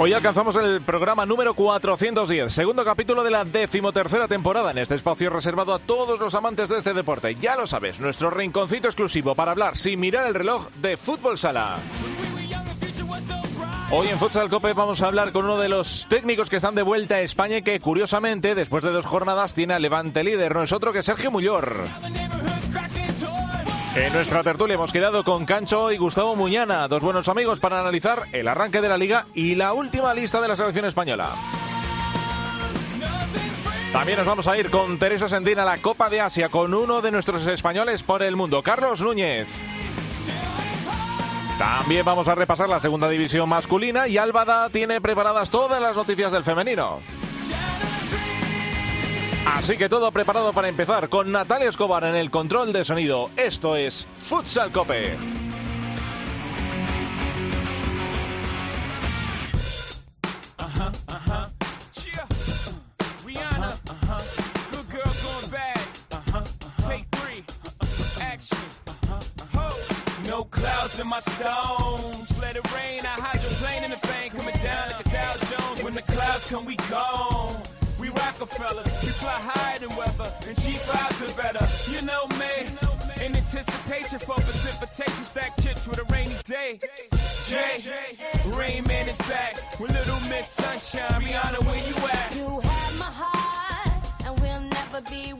Hoy alcanzamos el programa número 410, segundo capítulo de la decimotercera temporada en este espacio reservado a todos los amantes de este deporte. Ya lo sabes, nuestro rinconcito exclusivo para hablar sin mirar el reloj de fútbol sala. Hoy en Futsal Cope vamos a hablar con uno de los técnicos que están de vuelta a España y que curiosamente después de dos jornadas tiene a Levante líder. No es otro que Sergio Mullor. En nuestra tertulia hemos quedado con Cancho y Gustavo Muñana, dos buenos amigos para analizar el arranque de la liga y la última lista de la selección española. También nos vamos a ir con Teresa Sendín a la Copa de Asia con uno de nuestros españoles por el mundo, Carlos Núñez. También vamos a repasar la segunda división masculina y Álvada tiene preparadas todas las noticias del femenino. Así que todo preparado para empezar con Natalia Escobar en el control de sonido. Esto es Futsal Cope. No clouds in my stones. Let it rain. I hydroplane in the thing coming down like a Dow Jones. When the clouds come, we gone. Rockefeller. We fly higher than weather, and G5s are better. You know me. In anticipation for precipitation, stack chips with a rainy day. Jay, Rain Man is back with Little Miss Sunshine. Rihanna, where you at? You have my heart, and we'll never be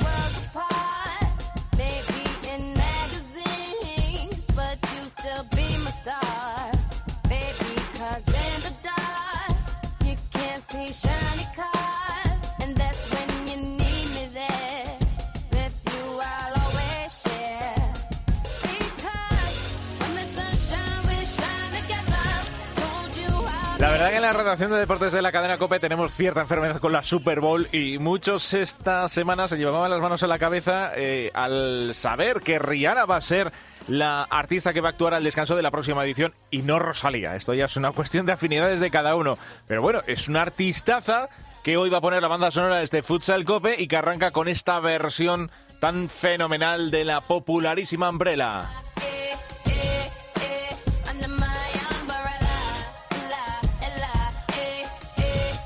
verdad que en la redacción de deportes de la cadena COPE tenemos cierta enfermedad con la Super Bowl y muchos esta semana se llevaban las manos en la cabeza eh, al saber que Rihanna va a ser la artista que va a actuar al descanso de la próxima edición y no Rosalía. Esto ya es una cuestión de afinidades de cada uno. Pero bueno, es una artistaza que hoy va a poner la banda sonora de este Futsal Cope y que arranca con esta versión tan fenomenal de la popularísima Umbrella.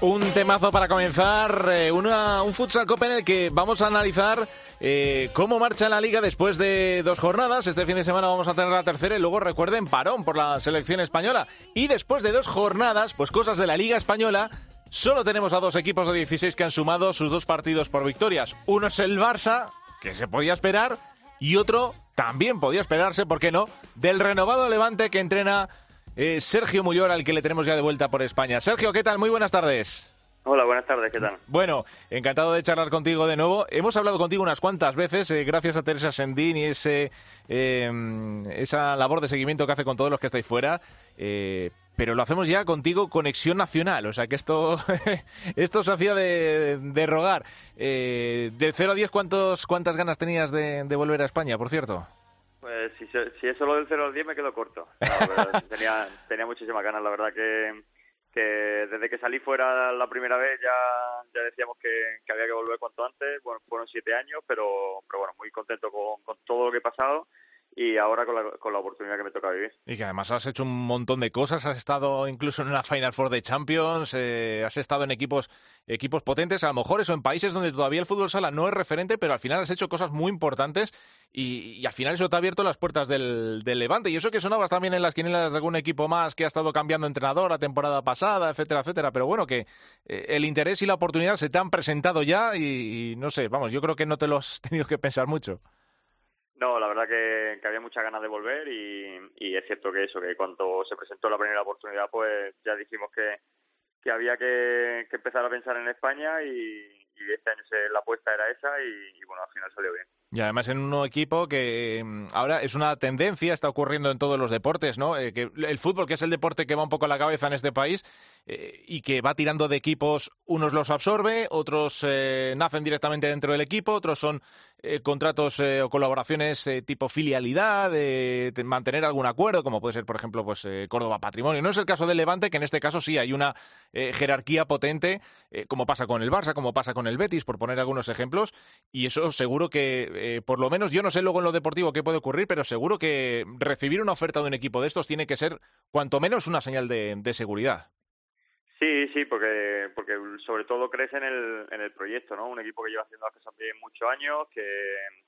Un temazo para comenzar, eh, una- un Futsal Copa en el que vamos a analizar eh, cómo marcha la liga después de dos jornadas. Este fin de semana vamos a tener la tercera y luego recuerden parón por la selección española. Y después de dos jornadas, pues cosas de la liga española, solo tenemos a dos equipos de 16 que han sumado sus dos partidos por victorias. Uno es el Barça, que se podía esperar, y otro también podía esperarse, ¿por qué no?, del renovado Levante que entrena eh, Sergio Mullor, al que le tenemos ya de vuelta por España. Sergio, ¿qué tal? Muy buenas tardes. Hola, buenas tardes, ¿qué tal? Bueno, encantado de charlar contigo de nuevo. Hemos hablado contigo unas cuantas veces, eh, gracias a Teresa Sendín y ese, eh, esa labor de seguimiento que hace con todos los que estáis fuera. eh, pero lo hacemos ya contigo conexión nacional, o sea que esto, esto se hacía de, de rogar. Eh, de 0 a 10, ¿cuántos, ¿cuántas ganas tenías de, de volver a España, por cierto? Pues si, si es solo del 0 al 10 me quedo corto. Verdad, tenía, tenía muchísimas ganas, la verdad que, que desde que salí fuera la primera vez ya, ya decíamos que, que había que volver cuanto antes. Bueno, fueron siete años, pero, pero bueno, muy contento con, con todo lo que he pasado y ahora con la, con la oportunidad que me toca vivir. Y que además has hecho un montón de cosas, has estado incluso en una Final Four de Champions, eh, has estado en equipos, equipos potentes, a lo mejor eso en países donde todavía el fútbol sala no es referente, pero al final has hecho cosas muy importantes y, y al final eso te ha abierto las puertas del, del Levante. Y eso que sonabas también en las quinielas de algún equipo más que ha estado cambiando entrenador la temporada pasada, etcétera, etcétera. Pero bueno, que eh, el interés y la oportunidad se te han presentado ya y, y no sé, vamos, yo creo que no te lo has tenido que pensar mucho. No, la verdad que, había muchas ganas de volver y, es cierto que eso, que cuando se presentó la primera oportunidad, pues ya dijimos que, había que, empezar a pensar en España y, y este año la apuesta era esa y bueno, al final salió bien. Y además en un equipo que mm, ahora es una tendencia, está ocurriendo en todos los deportes, ¿no? Eh, que el fútbol, que es el deporte que va un poco a la cabeza en este país, eh, y que va tirando de equipos, unos los absorbe, otros eh, nacen directamente dentro del equipo, otros son contratos o colaboraciones tipo filialidad, mantener algún acuerdo, como puede ser, por ejemplo, pues Córdoba Patrimonio. No es el caso del Levante, que en este caso sí hay una jerarquía potente, como pasa con el Barça, como pasa con el Betis, por poner algunos ejemplos, y eso seguro que, por lo menos, yo no sé luego en lo deportivo qué puede ocurrir, pero seguro que recibir una oferta de un equipo de estos tiene que ser, cuanto menos, una señal de seguridad. Sí, sí, porque porque sobre todo crece en el, en el proyecto, ¿no? Un equipo que lleva haciendo bien muchos años, que,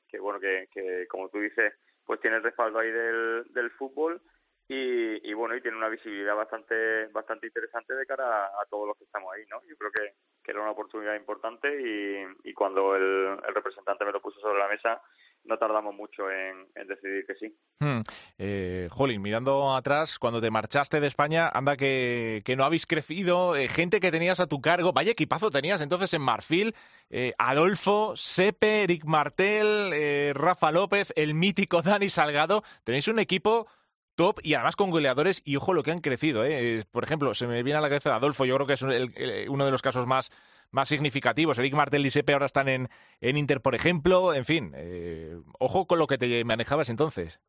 que bueno, que, que como tú dices, pues tiene el respaldo ahí del, del fútbol y, y bueno, y tiene una visibilidad bastante bastante interesante de cara a, todos los que estamos ahí, ¿no? Yo creo que, que era una oportunidad importante y, y cuando el, representante me lo puso sobre la mesa, no tardamos mucho en, decidir que sí. Hmm. Eh, Jolín, mirando atrás, cuando te marchaste de España, anda que, que no habéis crecido, eh, gente que tenías a tu cargo, vaya equipazo tenías entonces en Marfil, eh, Adolfo, Sepe, Eric Martel, eh, Rafa López, el mítico Dani Salgado, tenéis un equipo top y además con goleadores y ojo lo que han crecido. ¿eh? Por ejemplo, se me viene a la cabeza Adolfo, yo creo que es uno de los casos más más significativos. Eric Martel y Sepe ahora están en, en Inter, por ejemplo. En fin, eh, ojo con lo que te manejabas entonces.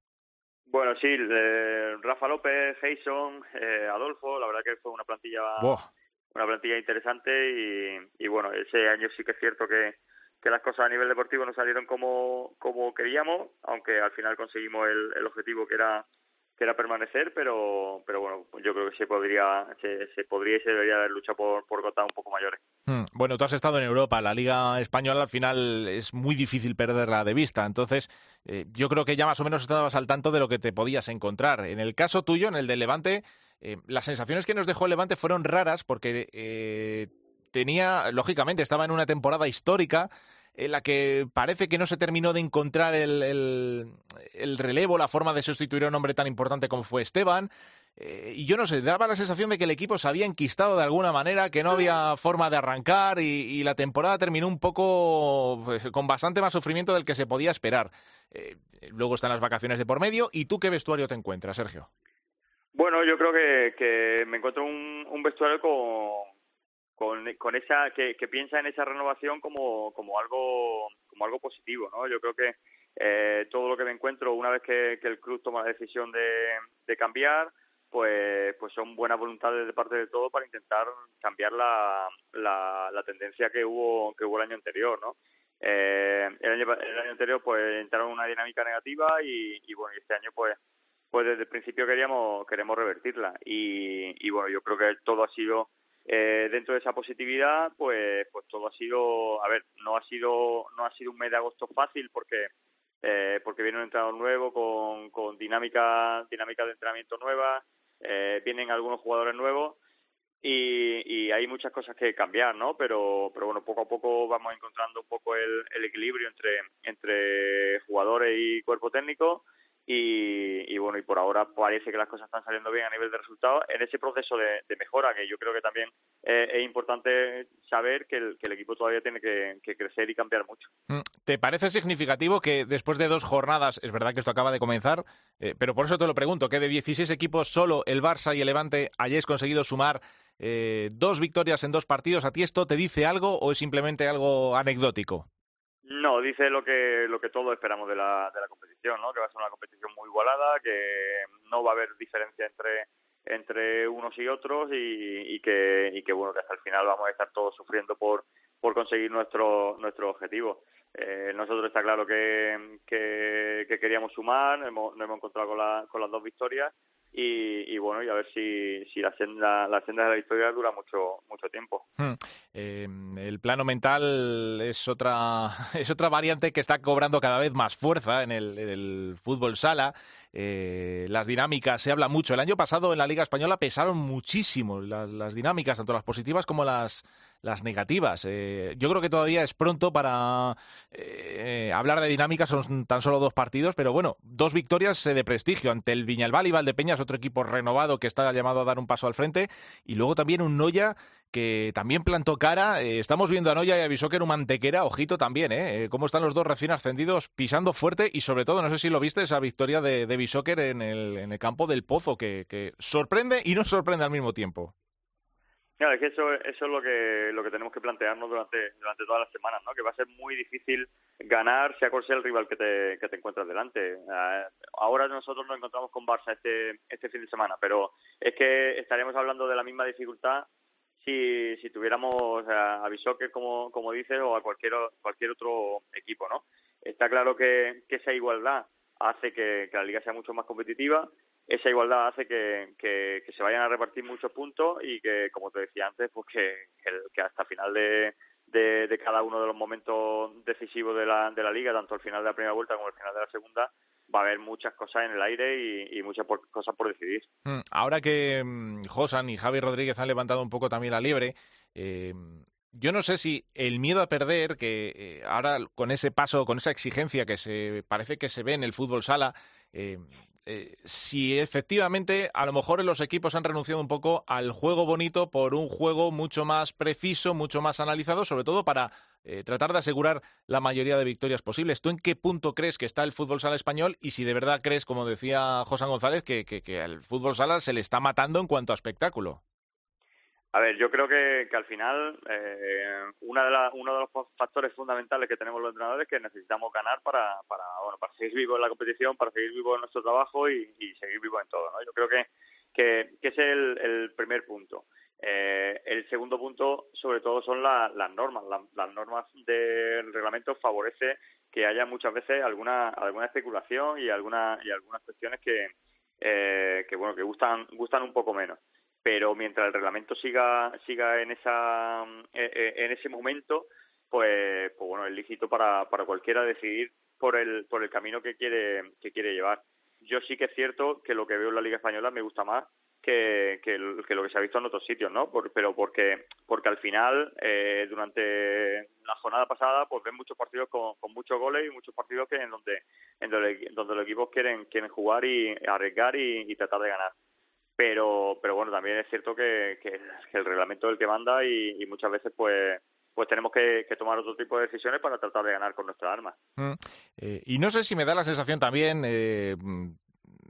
Bueno, sí, eh, Rafa López, Jason, eh, Adolfo, la verdad que fue una plantilla una plantilla interesante y, y, bueno, ese año sí que es cierto que, que las cosas a nivel deportivo no salieron como, como queríamos, aunque al final conseguimos el, el objetivo que era que era permanecer, pero pero bueno, yo creo que se podría se, se podría y se debería haber luchado por, por cotas un poco mayores. Hmm. Bueno, tú has estado en Europa, la Liga Española al final es muy difícil perderla de vista, entonces eh, yo creo que ya más o menos estabas al tanto de lo que te podías encontrar. En el caso tuyo, en el de Levante, eh, las sensaciones que nos dejó Levante fueron raras porque eh, tenía, lógicamente, estaba en una temporada histórica, en la que parece que no se terminó de encontrar el, el, relevo, la forma de sustituir a un hombre tan importante como fue Esteban. Eh, y yo no sé, daba la sensación de que el equipo se había enquistado de alguna manera, que no había forma de arrancar y, la temporada terminó un poco pues, con bastante más sufrimiento del que se podía esperar. Eh, luego están las vacaciones de por medio. ¿Y tú qué vestuario te encuentras, Sergio? Bueno, yo creo que, que me encuentro un, un vestuario con, con, con esa que, piensa en esa renovación como, como algo como algo positivo no yo creo que eh, todo lo que me encuentro una vez que, el club toma la decisión de, cambiar pues pues son buenas voluntades de parte de todo para intentar cambiar la, la, la tendencia que hubo que hubo el año anterior no eh, el año el año anterior pues entraron en una dinámica negativa y, y bueno este año pues pues desde el principio queríamos queremos revertirla. Y, y bueno yo creo que todo ha sido eh, dentro de esa positividad, pues, pues todo ha sido, a ver, no ha sido, no ha sido un mes de agosto fácil porque, eh, porque viene un entrenador nuevo con, con dinámica, dinámica de entrenamiento nueva, eh, vienen algunos jugadores nuevos y, y hay muchas cosas que cambiar, ¿no? Pero, pero bueno, poco a poco vamos encontrando un poco el, el equilibrio entre, entre jugadores y cuerpo técnico y, bueno, y por ahora parece que las cosas están saliendo bien a nivel de resultados en ese proceso de, mejora, que yo creo que también es importante saber que el, equipo todavía tiene que, crecer y cambiar mucho. Mm, ¿Te parece significativo que después de dos jornadas, es verdad que esto acaba de comenzar, eh, pero por eso te lo pregunto, que de 16 equipos solo el Barça y el Levante hayáis conseguido sumar eh, dos victorias en dos partidos, ¿a ti esto te dice algo o es simplemente algo anecdótico? No, dice lo que lo que todos esperamos de la, de la competición, ¿no? Que va a ser una competición muy igualada, que no va a haber diferencia entre entre unos y otros y, y que y que bueno que hasta el final vamos a estar todos sufriendo por por conseguir nuestro nuestro objetivo. Eh, nosotros está claro que, que, que queríamos sumar, hemos, nos hemos encontrado con, la, con las dos victorias y, bueno, y a ver si, si la, senda, la senda de la historia dura mucho, mucho tiempo. Hmm. Eh, el plano mental es otra, es otra variante que está cobrando cada vez más fuerza en el fútbol sala. Eh, las dinámicas, se habla mucho. El año pasado en la Liga Española pesaron muchísimo las, dinámicas, tanto las positivas como las, las negativas. Eh, yo creo que todavía es pronto para eh, hablar de dinámicas, son tan solo dos partidos, pero bueno, dos victorias de prestigio ante el Viñalbal y Valdepeñas, otro equipo renovado que está llamado a dar un paso al frente, y luego también un Noya que también plantó cara. Eh, estamos viendo a Noya y a Bisóquer un mantequera, ojito también, ¿eh? ¿eh? Cómo están los dos recién ascendidos pisando fuerte y sobre todo, no sé si lo viste, esa victoria de, de Bisóquer en el, en el campo del Pozo, que, que sorprende y no sorprende al mismo tiempo. Es que eso, eso es lo que, lo que tenemos que plantearnos durante, durante todas las semanas, ¿no? Que va a ser muy difícil ganar, sea cual sea el rival que te, que te encuentras delante. Eh, ahora nosotros nos encontramos con Barça este, este fin de semana, pero es que estaríamos hablando de la misma dificultad si, si tuviéramos a, a como, como dices, o a cualquier, cualquier otro equipo, ¿no? Está claro que, que esa igualdad hace que, la liga sea mucho más competitiva, esa igualdad hace que, que, se vayan a repartir muchos puntos y que, como te decía antes, pues que, el- que hasta final de, de, de cada uno de los momentos decisivos de la, de la liga, tanto al final de la primera vuelta como al final de la segunda, va a haber muchas cosas en el aire y, muchas por- cosas por decidir. Mm, Ahora que mm, Josan y Javi Rodríguez han levantado un poco también la liebre, eh, yo no sé si el miedo a perder, que eh, ahora con ese paso, con esa exigencia que se parece que se ve en el fútbol sala, eh, eh, si efectivamente a lo mejor los equipos han renunciado un poco al juego bonito por un juego mucho más preciso, mucho más analizado, sobre todo para eh, tratar de asegurar la mayoría de victorias posibles. ¿Tú en qué punto crees que está el fútbol sala español y si de verdad crees, como decía José González, que, que, que al fútbol sala se le está matando en cuanto a espectáculo? A ver, yo creo que, que al final eh, una de la- uno de los factores fundamentales que tenemos los entrenadores es que necesitamos ganar para, para, bueno, para seguir vivos en la competición, para seguir vivos en nuestro trabajo y, seguir vivos en todo. ¿no? Yo creo que, que, que ese es el, el primer punto. Eh, el segundo punto, sobre todo, son la- las normas. La- las normas del reglamento favorece que haya muchas veces alguna alguna especulación y alguna y algunas cuestiones que eh, que bueno que gustan gustan un poco menos pero mientras el reglamento siga siga en esa eh, eh, en ese momento pues pues bueno es lícito para para cualquiera decidir por el por el camino que quiere que quiere llevar yo sí que es cierto que lo que veo en la liga española me gusta más que, que, lo que se ha visto en otros sitios, ¿no? Por- pero porque porque al final, eh, durante la jornada pasada, pues ven muchos partidos con, con muchos goles y muchos partidos que en donde en donde, los equipos quieren quieren jugar y arriesgar y tratar de ganar. Pero pero bueno, también es cierto que, el reglamento es el que manda y, muchas veces pues pues tenemos que, tomar otro tipo de decisiones para tratar de ganar con nuestras armas. Mm. Eh, y no sé si me da la sensación también eh, mm,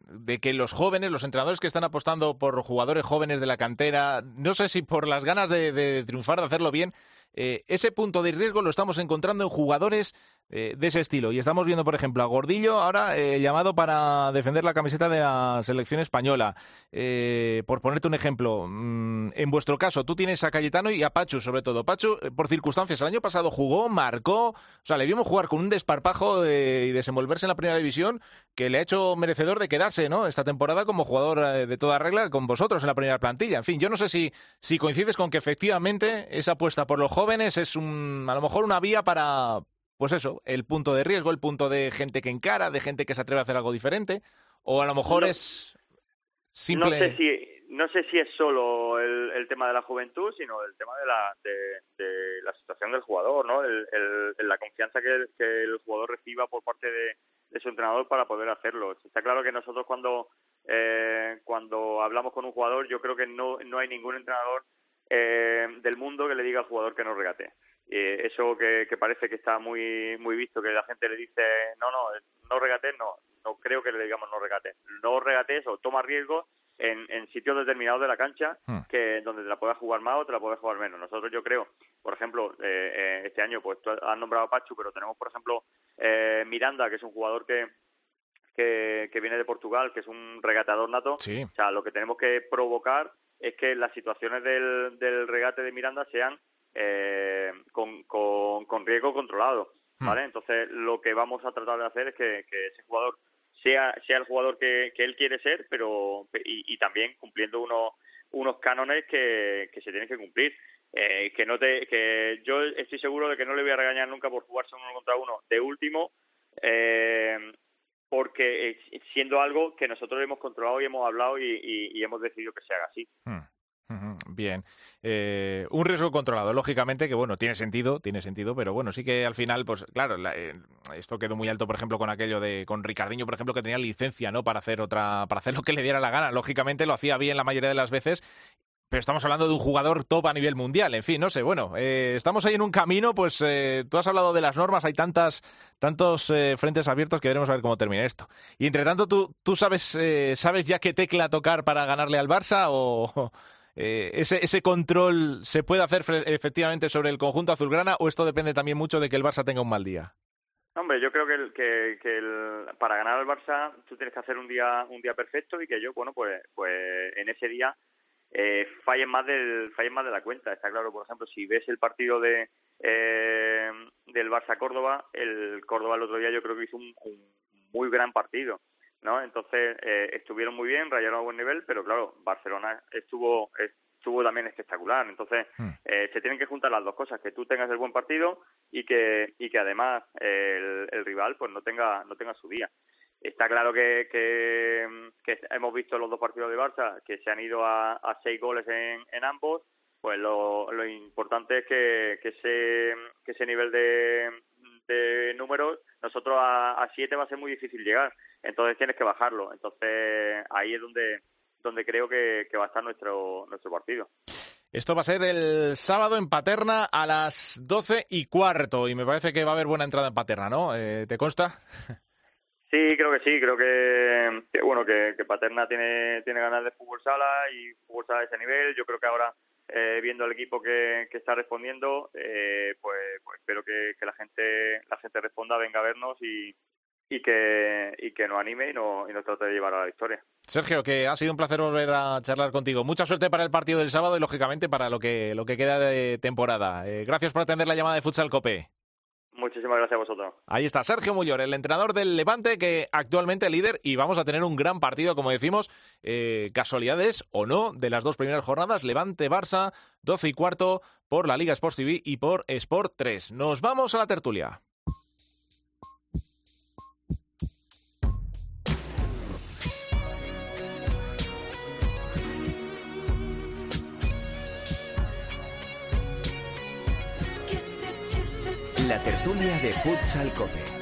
de que los jóvenes, los entrenadores que están apostando por jugadores jóvenes de la cantera, no sé si por las ganas de, de triunfar, de hacerlo bien, eh, ese punto de riesgo lo estamos encontrando en jugadores eh, de ese estilo. Y estamos viendo, por ejemplo, a Gordillo ahora eh, llamado para defender la camiseta de la selección española. Eh, por ponerte un ejemplo, mm, en vuestro caso, tú tienes a Cayetano y a Pachu, sobre todo. Pachu, eh, por circunstancias, el año pasado jugó, marcó, o sea, le vimos jugar con un desparpajo y desenvolverse en la primera división que le ha hecho merecedor de quedarse, ¿no? Esta temporada como jugador de toda regla con vosotros en la primera plantilla. En fin, yo no sé si, si coincides con que efectivamente esa apuesta por los jóvenes es un, a lo mejor una vía para, pues eso, el punto de riesgo, el punto de gente que encara, de gente que se atreve a hacer algo diferente, o a lo mejor No. es simple. No sé si no sé si es solo el, el tema de la juventud, sino el tema de la de, de la situación del jugador, ¿no? El, el- la confianza que el, que el jugador reciba por parte de, de su entrenador para poder hacerlo. Está claro que nosotros cuando eh, cuando hablamos con un jugador, yo creo que no no hay ningún entrenador eh, del mundo que le diga al jugador que no regate. Eh, eso que, que parece que está muy muy visto, que la gente le dice, no, no, no regates, no, no creo que le digamos no regates. No regates o toma riesgos en, en sitios determinados de la cancha Hmm. que donde te la puedas jugar más o te la puedes jugar menos. Nosotros yo creo, por ejemplo, eh, eh, este año, pues tú has nombrado a Pachu, pero tenemos, por ejemplo, eh, Miranda, que es un jugador que, que, que viene de Portugal, que es un regateador nato. Sí. O sea, lo que tenemos que provocar es que las situaciones del, del regate de Miranda sean eh, con, con, con riesgo controlado, ¿vale? Entonces, lo que vamos a tratar de hacer es que, que ese jugador sea sea el jugador que, que él quiere ser, pero y, y también cumpliendo unos unos cánones que, que se tienen que cumplir. Eh, que no te que yo estoy seguro de que no le voy a regañar nunca por jugarse uno contra uno de último eh, porque siendo algo que nosotros hemos controlado y hemos hablado y, y- y hemos decidido que se haga así. Hmm. Bien. Eh, un riesgo controlado, lógicamente, que bueno, tiene sentido, tiene sentido, pero bueno, sí que al final, pues claro, la- eh, esto quedó muy alto, por ejemplo, con aquello de, con Ricardiño, por ejemplo, que tenía licencia, ¿no? Para hacer otra, para hacer lo que le diera la gana. Lógicamente lo hacía bien la mayoría de las veces. Pero estamos hablando de un jugador top a nivel mundial, en fin, no sé, bueno, eh, estamos ahí en un camino, pues eh, tú has hablado de las normas, hay tantas, tantos eh, frentes abiertos que veremos a ver cómo termina esto. Y entre tanto, ¿tú, tú sabes, sabes ya qué tecla tocar para ganarle al Barça o eh, ese, ese control se puede hacer efectivamente sobre el conjunto azulgrana o esto depende también mucho de que el Barça tenga un mal día? Hombre, yo creo que, el, que, que el, para ganar al Barça tú tienes que hacer un día un día perfecto y que yo, bueno, pues pues en ese día eh, fallen más del fallen más de la cuenta. Está claro, por ejemplo, si ves el partido de eh, del Barça Córdoba, el Córdoba el otro día yo creo que hizo un, un muy gran partido, ¿no? Entonces eh, estuvieron muy bien, rayaron a buen nivel, pero claro, Barcelona estuvo estuvo también espectacular. Entonces Hmm. eh, se tienen que juntar las dos cosas, que tú tengas el buen partido y que y que además el, el rival pues no tenga no tenga su día. Está claro que, que, que hemos visto los dos partidos de Barça que se han ido a, a seis goles en, en ambos. Pues lo, lo importante es que, que ese que ese nivel de, de números nosotros a, a siete va a ser muy difícil llegar. Entonces tienes que bajarlo. Entonces ahí es donde donde creo que, que va a estar nuestro nuestro partido. Esto va a ser el sábado en Paterna a las doce y cuarto y me parece que va a haber buena entrada en Paterna, ¿no? Eh, ¿Te consta? Sí, creo que sí, creo que, que, bueno que, que Paterna tiene tiene ganas de fútbol sala y fútbol sala de ese nivel. Yo creo que ahora eh, viendo el equipo que, que está respondiendo, eh, pues, pues espero que, la gente la gente responda, venga a vernos y, y que y que nos anime y nos, y nos trate de llevar a la victoria. Sergio, que ha sido un placer volver a charlar contigo. Mucha suerte para el partido del sábado y lógicamente para lo que lo que queda de temporada. Eh, gracias por atender la llamada de Futsal Cope. Muchísimas gracias a vosotros. Ahí está Sergio Mullor, el entrenador del Levante, que actualmente líder y vamos a tener un gran partido, como decimos, eh, casualidades o no, de las dos primeras jornadas, Levante-Barça, 12 y cuarto por la Liga Sports TV y por Sport 3. Nos vamos a la tertulia. La tertulia de Futsal Cope.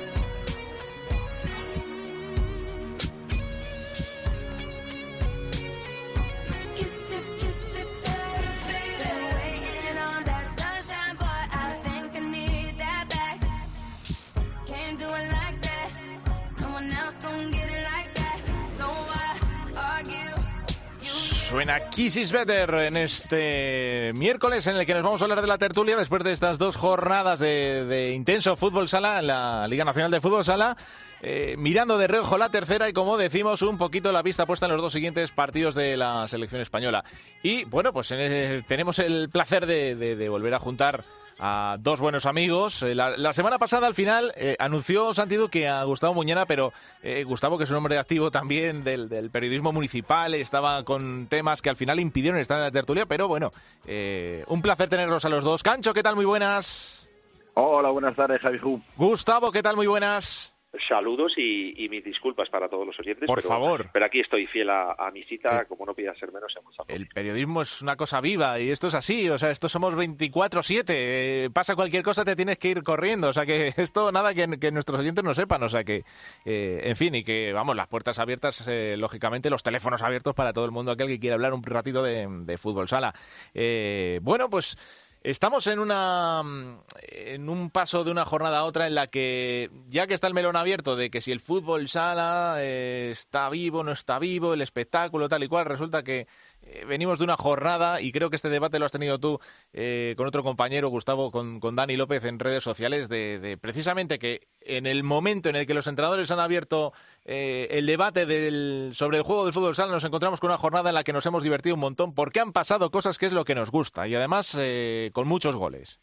Kiss is Better en este miércoles en el que nos vamos a hablar de la tertulia después de estas dos jornadas de, intenso fútbol sala en la Liga Nacional de Fútbol Sala. eh, mirando de reojo la tercera y como decimos un poquito la vista puesta en los dos siguientes partidos de la selección española. Y bueno, pues eh, tenemos el placer de volver a juntar a dos buenos amigos. Eh, La, la semana pasada, al final, eh, anunció Santi Duque a Gustavo Muñana, pero eh, Gustavo, que es un hombre activo también del, del periodismo municipal, estaba con temas que al final impidieron estar en la tertulia, pero bueno, eh, un placer tenerlos a los dos. Cancho, ¿qué tal? Muy buenas. Hola, buenas tardes, Javi. Gustavo, ¿qué tal? Muy buenas. Saludos y, y mis disculpas para todos los oyentes. Por pero- favor. Pero aquí estoy fiel a, a mi cita, como no podía ser menos. El periodismo es una cosa viva y esto es así, o sea, esto somos 24-7, eh, pasa cualquier cosa te tienes que ir corriendo, o sea que esto nada que, que nuestros oyentes no sepan, o sea que, eh, en fin, y que vamos, las puertas abiertas, eh, lógicamente, los teléfonos abiertos para todo el mundo aquel que quiera hablar un ratito de, de fútbol sala. Eh, bueno, pues... Estamos en una mm, en un paso de una jornada a otra en la que ya que está el melón abierto de que si el fútbol sala eh, está vivo, no está vivo, el espectáculo tal y cual, resulta que eh, venimos de una jornada y creo que este debate lo has tenido tú eh, con otro compañero, Gustavo, con, Dani López en redes sociales, de, de precisamente que en el momento en el que los entrenadores han abierto eh, el debate del, sobre el juego del fútbol sala, nos encontramos con una jornada en la que nos hemos divertido un montón porque han pasado cosas que es lo que nos gusta y además eh, con muchos goles.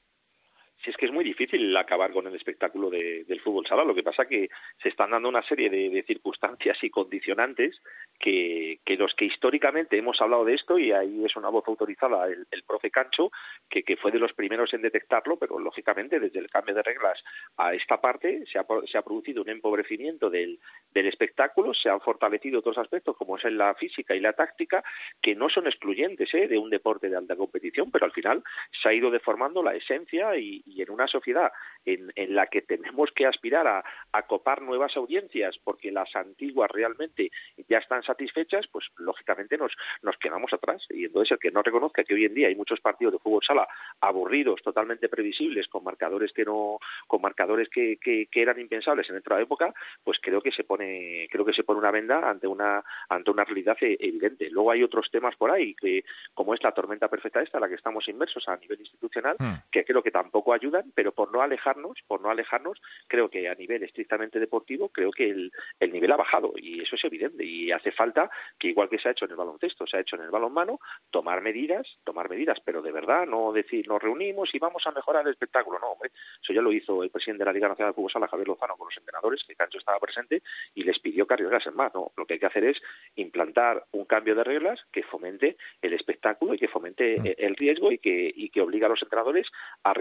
Si es que es muy difícil acabar con el espectáculo de- del fútbol sala, lo que pasa que se están dando una serie de, de circunstancias y condicionantes que, que los que históricamente hemos hablado de esto, y ahí es una voz autorizada el, el profe Cancho, que, que fue de los primeros en detectarlo, pero lógicamente desde el cambio de reglas a esta parte se ha, se ha producido un empobrecimiento del, del espectáculo, se han fortalecido otros aspectos como es la física y la táctica, que no son excluyentes ¿eh? de un deporte de alta competición, pero al final se ha ido deformando la esencia y, y en una sociedad en, en la que tenemos que aspirar a, a copar nuevas audiencias porque las antiguas realmente ya están satisfechas, pues lógicamente nos, nos quedamos atrás. Y entonces el que no reconozca que hoy en día hay muchos partidos de fútbol sala aburridos, totalmente previsibles, con marcadores que no, con marcadores que, que, que eran impensables en otra época, pues creo que se pone, creo que se pone una venda ante una, ante una realidad e- evidente. Luego hay otros temas por ahí, que, como es la tormenta perfecta esta, la que estamos inmersos a nivel institucional, Hmm. que creo que tampoco ayudan, pero por no alejarnos, por no alejarnos, creo que a nivel estrictamente deportivo, creo que el, el nivel ha bajado y eso es evidente y hace falta que igual que se ha hecho en el baloncesto, se ha hecho en el balonmano, tomar medidas, tomar medidas, pero de verdad no decir nos reunimos y vamos a mejorar el espectáculo, no, hombre, eso ya lo hizo el presidente de la Liga Nacional de Fútbol Sala, Javier Lozano, con los entrenadores, que Cancho estaba presente y les pidió que arriesgasen más, no, lo que hay que hacer es implantar un cambio de reglas que fomente el espectáculo y que fomente eh, el riesgo y que, y que obliga a los entrenadores a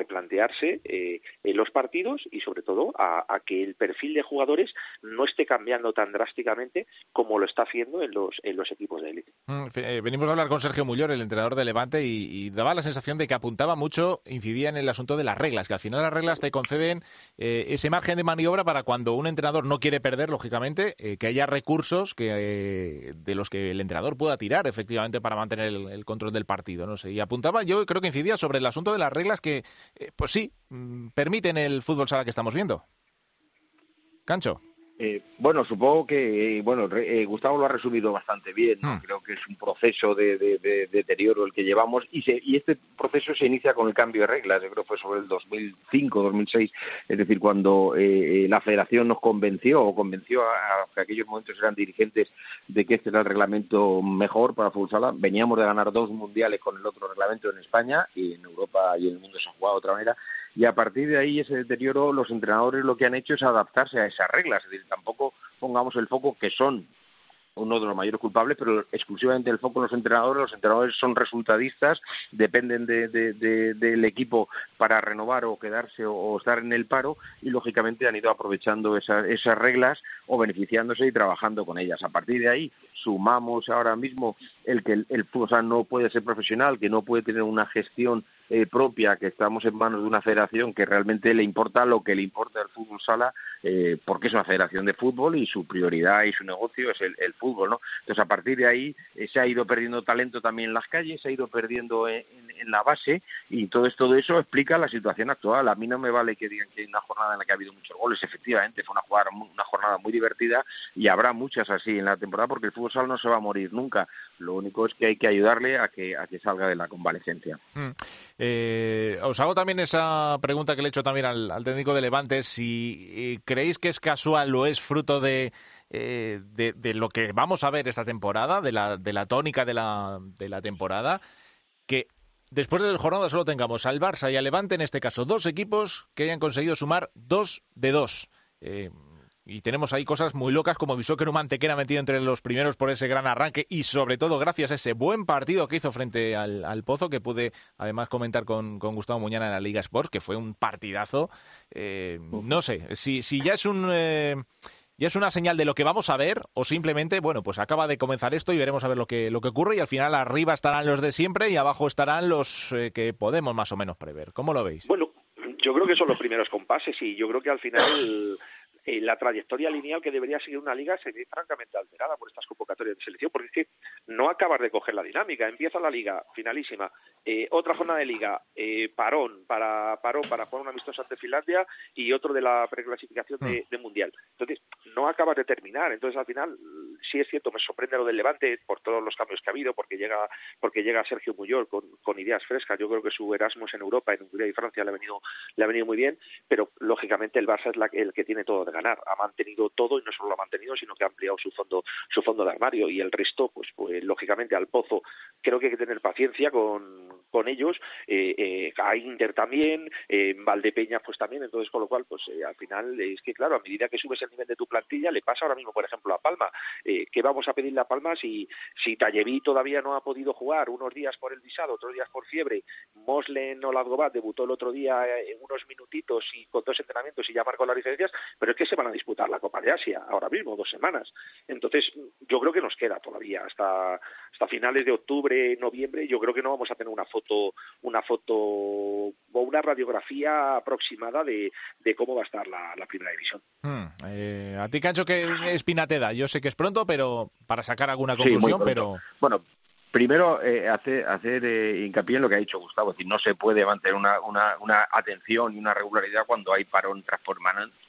eh, en los partidos y sobre todo a, que el perfil de jugadores no esté cambiando tan drásticamente como lo está haciendo en los, en los equipos de élite. Mm, eh, Venimos a hablar con Sergio Mullor, el entrenador de Levante, y, daba la sensación de que apuntaba mucho, incidía en el asunto de las reglas, que al final las reglas te conceden eh, ese margen de maniobra para cuando un entrenador no quiere perder, lógicamente, eh, que haya recursos que, eh, de los que el entrenador pueda tirar, efectivamente, para mantener el, el control del partido. No sé. Y apuntaba, yo creo que incidía sobre el asunto de las reglas que, pues sí, mm, permiten el fútbol sala que estamos viendo. Cancho. Eh, bueno, supongo que eh, bueno re- eh, Gustavo lo ha resumido bastante bien. ¿no? Hmm. Creo que es un proceso de, de- de deterioro el que llevamos y, se, y este proceso se inicia con el cambio de reglas. Yo creo que fue sobre el 2005, 2006, es decir, cuando eh, eh, la Federación nos convenció o convenció a, a que aquellos momentos eran dirigentes de que este era el reglamento mejor para fútbol sala. Veníamos de ganar dos mundiales con el otro reglamento en España y en Europa y en el mundo se ha jugado de otra manera y a partir de ahí ese deterioro los entrenadores lo que han hecho es adaptarse a esas reglas, es decir, tampoco pongamos el foco que son uno de los mayores culpables, pero exclusivamente el foco en los entrenadores. Los entrenadores son resultadistas, dependen de, de- de- del equipo para renovar o quedarse o, estar en el paro y, lógicamente, han ido aprovechando esa- esas reglas o beneficiándose y trabajando con ellas. A partir de ahí, sumamos ahora mismo el que el, el o sea, no puede ser profesional, que no puede tener una gestión eh, propia, que estamos en manos de una federación que realmente le importa lo que le importa el fútbol sala, eh, porque es una federación de fútbol y su prioridad y su negocio es el, el fútbol, ¿no? Entonces, a partir de ahí eh, se ha ido perdiendo talento también en las calles, se ha ido perdiendo en, en- en la base y todo eso explica la situación actual. A mí no me vale que digan que hay una jornada en la que ha habido muchos goles, efectivamente, fue una, jugada, una jornada muy divertida y habrá muchas así en la temporada porque el fútbol sala no se va a morir nunca. Lo único es que hay que ayudarle a que, a que salga de la convalecencia. Mm. Eh, os hago también esa pregunta que le he hecho también al, al técnico de Levante, si eh, creéis que es casual o es fruto de, eh, de, de lo que vamos a ver esta temporada, de la, de la tónica de la, de la temporada, que después de la jornada solo tengamos al Barça y al Levante, en este caso, dos equipos que hayan conseguido sumar dos de dos. Eh, y tenemos ahí cosas muy locas como Bisóquer Mantequera metido entre los primeros por ese gran arranque y sobre todo gracias a ese buen partido que hizo frente al, al Pozo que pude además comentar con, con Gustavo Muñana en la Liga Sports, que fue un partidazo. Eh, no sé, si, si ya es un... eh, ya es una señal de lo que vamos a ver o simplemente, bueno, pues acaba de comenzar esto y veremos a ver lo que, lo que ocurre y al final arriba estarán los de siempre y abajo estarán los eh, que podemos más o menos prever. ¿Cómo lo veis? Bueno, yo creo que son los primeros compases y yo creo que al final eh, la trayectoria lineal que debería seguir una liga se ve francamente alterada por estas convocatorias de selección, porque es que no acabas de coger la dinámica. Empieza la liga, finalísima, eh, otra jornada de liga, eh, parón para parón para jugar un amistoso ante Finlandia y otro de la preclasificación de, de mundial. Entonces, no acabas de terminar. Entonces, al final, sí es cierto, me sorprende lo del Levante por todos los cambios que ha habido, porque llega porque llega Sergio Muyol con, con ideas frescas. Yo creo que su Erasmus en Europa, en Hungría y Francia le ha venido le ha venido muy bien, pero lógicamente el Barça es la, el que tiene todo de ganar. Ha mantenido todo y no solo lo ha mantenido, sino que ha ampliado su fondo su fondo de armario y el resto, pues, pues lógicamente al Pozo creo que hay que tener paciencia con, con ellos. Eh, eh, a Inter también, eh, Valdepeña pues también. Entonces, con lo cual, pues eh, al final es que claro, a medida que subes el nivel de tu plantilla, le pasa ahora mismo, por ejemplo, a Palma. Eh, ¿Qué vamos a pedirle a Palma si si Talleví todavía no ha podido jugar unos días por el visado, otros días por fiebre? Moslen Olazgobat debutó el otro día eh, unos minutitos y con dos entrenamientos y ya marcó las diferencias, pero es que se van a disputar la Copa de Asia ahora mismo, dos semanas. Entonces, yo creo que nos queda todavía hasta, hasta finales de octubre, noviembre, yo creo que no vamos a tener una foto, una foto o una radiografía aproximada de, de cómo va a estar la, la primera división. Hmm, eh, a ti, Cancho, ¿qué espina te da? Yo sé que es pronto, pero para sacar alguna conclusión, pero... Bueno, primero eh, hacer, hacer eh, hincapié en lo que ha dicho Gustavo, es decir, no se puede mantener una, una, una atención y una regularidad cuando hay parón tras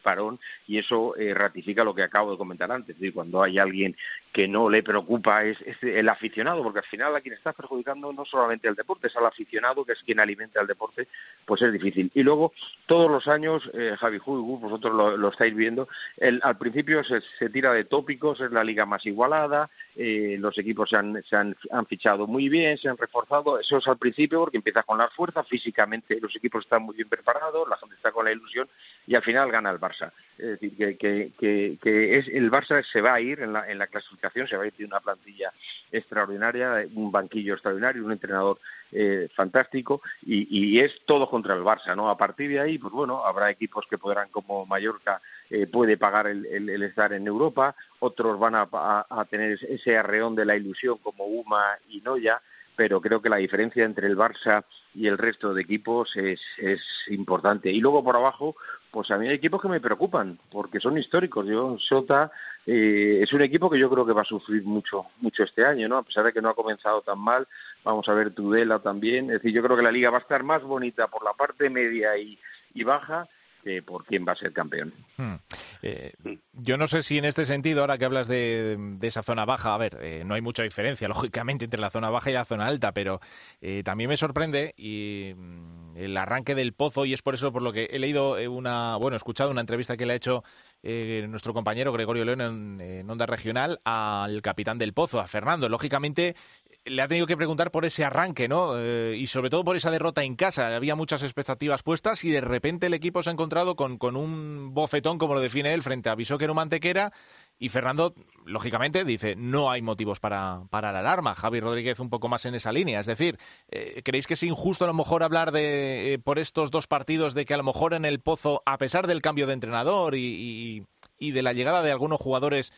parón, y eso eh, ratifica lo que acabo de comentar antes, es decir, cuando hay alguien que no le preocupa es, el aficionado, porque al final a quien está perjudicando no solamente el deporte, es al aficionado que es quien alimenta el deporte, pues es difícil. Y luego, todos los años, eh, Javi Jugu, vosotros lo, estáis viendo, el, al principio se, se tira de tópicos, es la liga más igualada, eh, los equipos se, han, se han, han fichado muy bien, se han reforzado, eso es al principio porque empieza con la fuerza, físicamente los equipos están muy bien preparados, la gente está con la ilusión y al final gana el Barça. Es decir, que, que, que, que es, el Barça se va a ir en la, en la clasificación, se va a ir una plantilla extraordinaria, un banquillo extraordinario, un entrenador eh, fantástico y, es todo contra el Barça, ¿no? A partir de ahí, pues bueno, habrá equipos que podrán, como Mallorca, eh, puede pagar el, estar en Europa, otros van a, a, a tener ese arreón de la ilusión como Uma y Noya, pero creo que la diferencia entre el Barça y el resto de equipos es importante. Y luego por abajo, pues a mí hay equipos que me preocupan, porque son históricos. Yo, Sota, eh, es un equipo que yo creo que va a sufrir mucho, mucho este año, ¿no? A pesar de que no ha comenzado tan mal, vamos a ver Tudela también. Es decir, yo creo que la liga va a estar más bonita por la parte media y, y baja que por quién va a ser campeón. Hmm. Eh, yo no sé si en este sentido, ahora que hablas de, de esa zona baja, a ver, eh, no hay mucha diferencia, lógicamente, entre la zona baja y la zona alta, pero eh, también me sorprende y mm, el arranque del pozo, y es por eso por lo que he leído eh, una, bueno, he escuchado una entrevista que le ha hecho eh, nuestro compañero Gregorio León en, en Onda Regional al capitán del pozo, a Fernando. Lógicamente, le ha tenido que preguntar por ese arranque, ¿no? Eh, y sobre todo por esa derrota en casa. Había muchas expectativas puestas y de repente el equipo se ha encontrado con, con un bofetón, como lo define él, frente a Bisóquero Mantequera. Y Fernando, lógicamente, dice, no hay motivos para, para la alarma. Javi Rodríguez un poco más en esa línea. Es decir, eh, ¿creéis que es injusto a lo mejor hablar de, eh, por estos dos partidos de que a lo mejor en el Pozo, a pesar del cambio de entrenador y, y, de la llegada de algunos jugadores,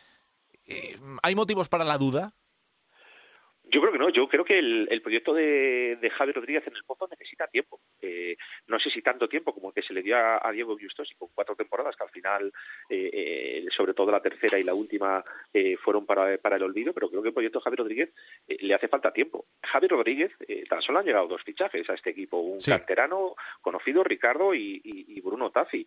¿hay motivos para la duda? Yo creo que no, yo creo que el, el proyecto de, de Javi Rodríguez en el Pozo necesita tiempo. Eh, no sé si tanto tiempo como el que se le dio a, a Diego Giustosi con cuatro temporadas, que al final, eh, eh, sobre todo la tercera y la última, eh, fueron para, para el olvido, pero creo que el proyecto de Javi Rodríguez eh, le hace falta tiempo. Javi Rodríguez, eh, tan solo han llegado dos fichajes a este equipo, un Sí. canterano conocido, Ricardo, y, y, y Bruno Taffi.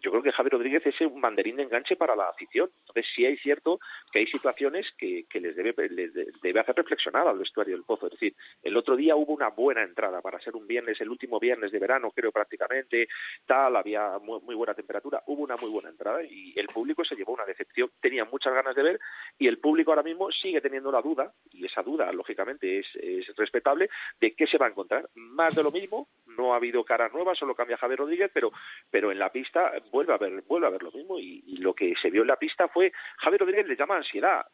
Yo creo que Javi Rodríguez es un banderín de enganche para la afición. Entonces sí hay cierto que hay situaciones que, que les, debe, les de- debe hacer reflexionar al vestuario del Pozo. Es decir, el otro día hubo una buena entrada para ser un viernes, el último viernes de verano, creo prácticamente, tal, había muy, muy buena temperatura, hubo una muy buena entrada y el público se llevó una decepción. Tenía muchas ganas de ver y el público ahora mismo sigue teniendo la duda, y esa duda, lógicamente, es, es respetable, de qué se va a encontrar. Más de lo mismo, no ha habido caras nuevas, solo cambia Javier Rodríguez, pero, pero en la pista vuelve a ver, vuelve a ver lo mismo y, y lo que se vio en la pista fue Javier Rodríguez le llama ansiedad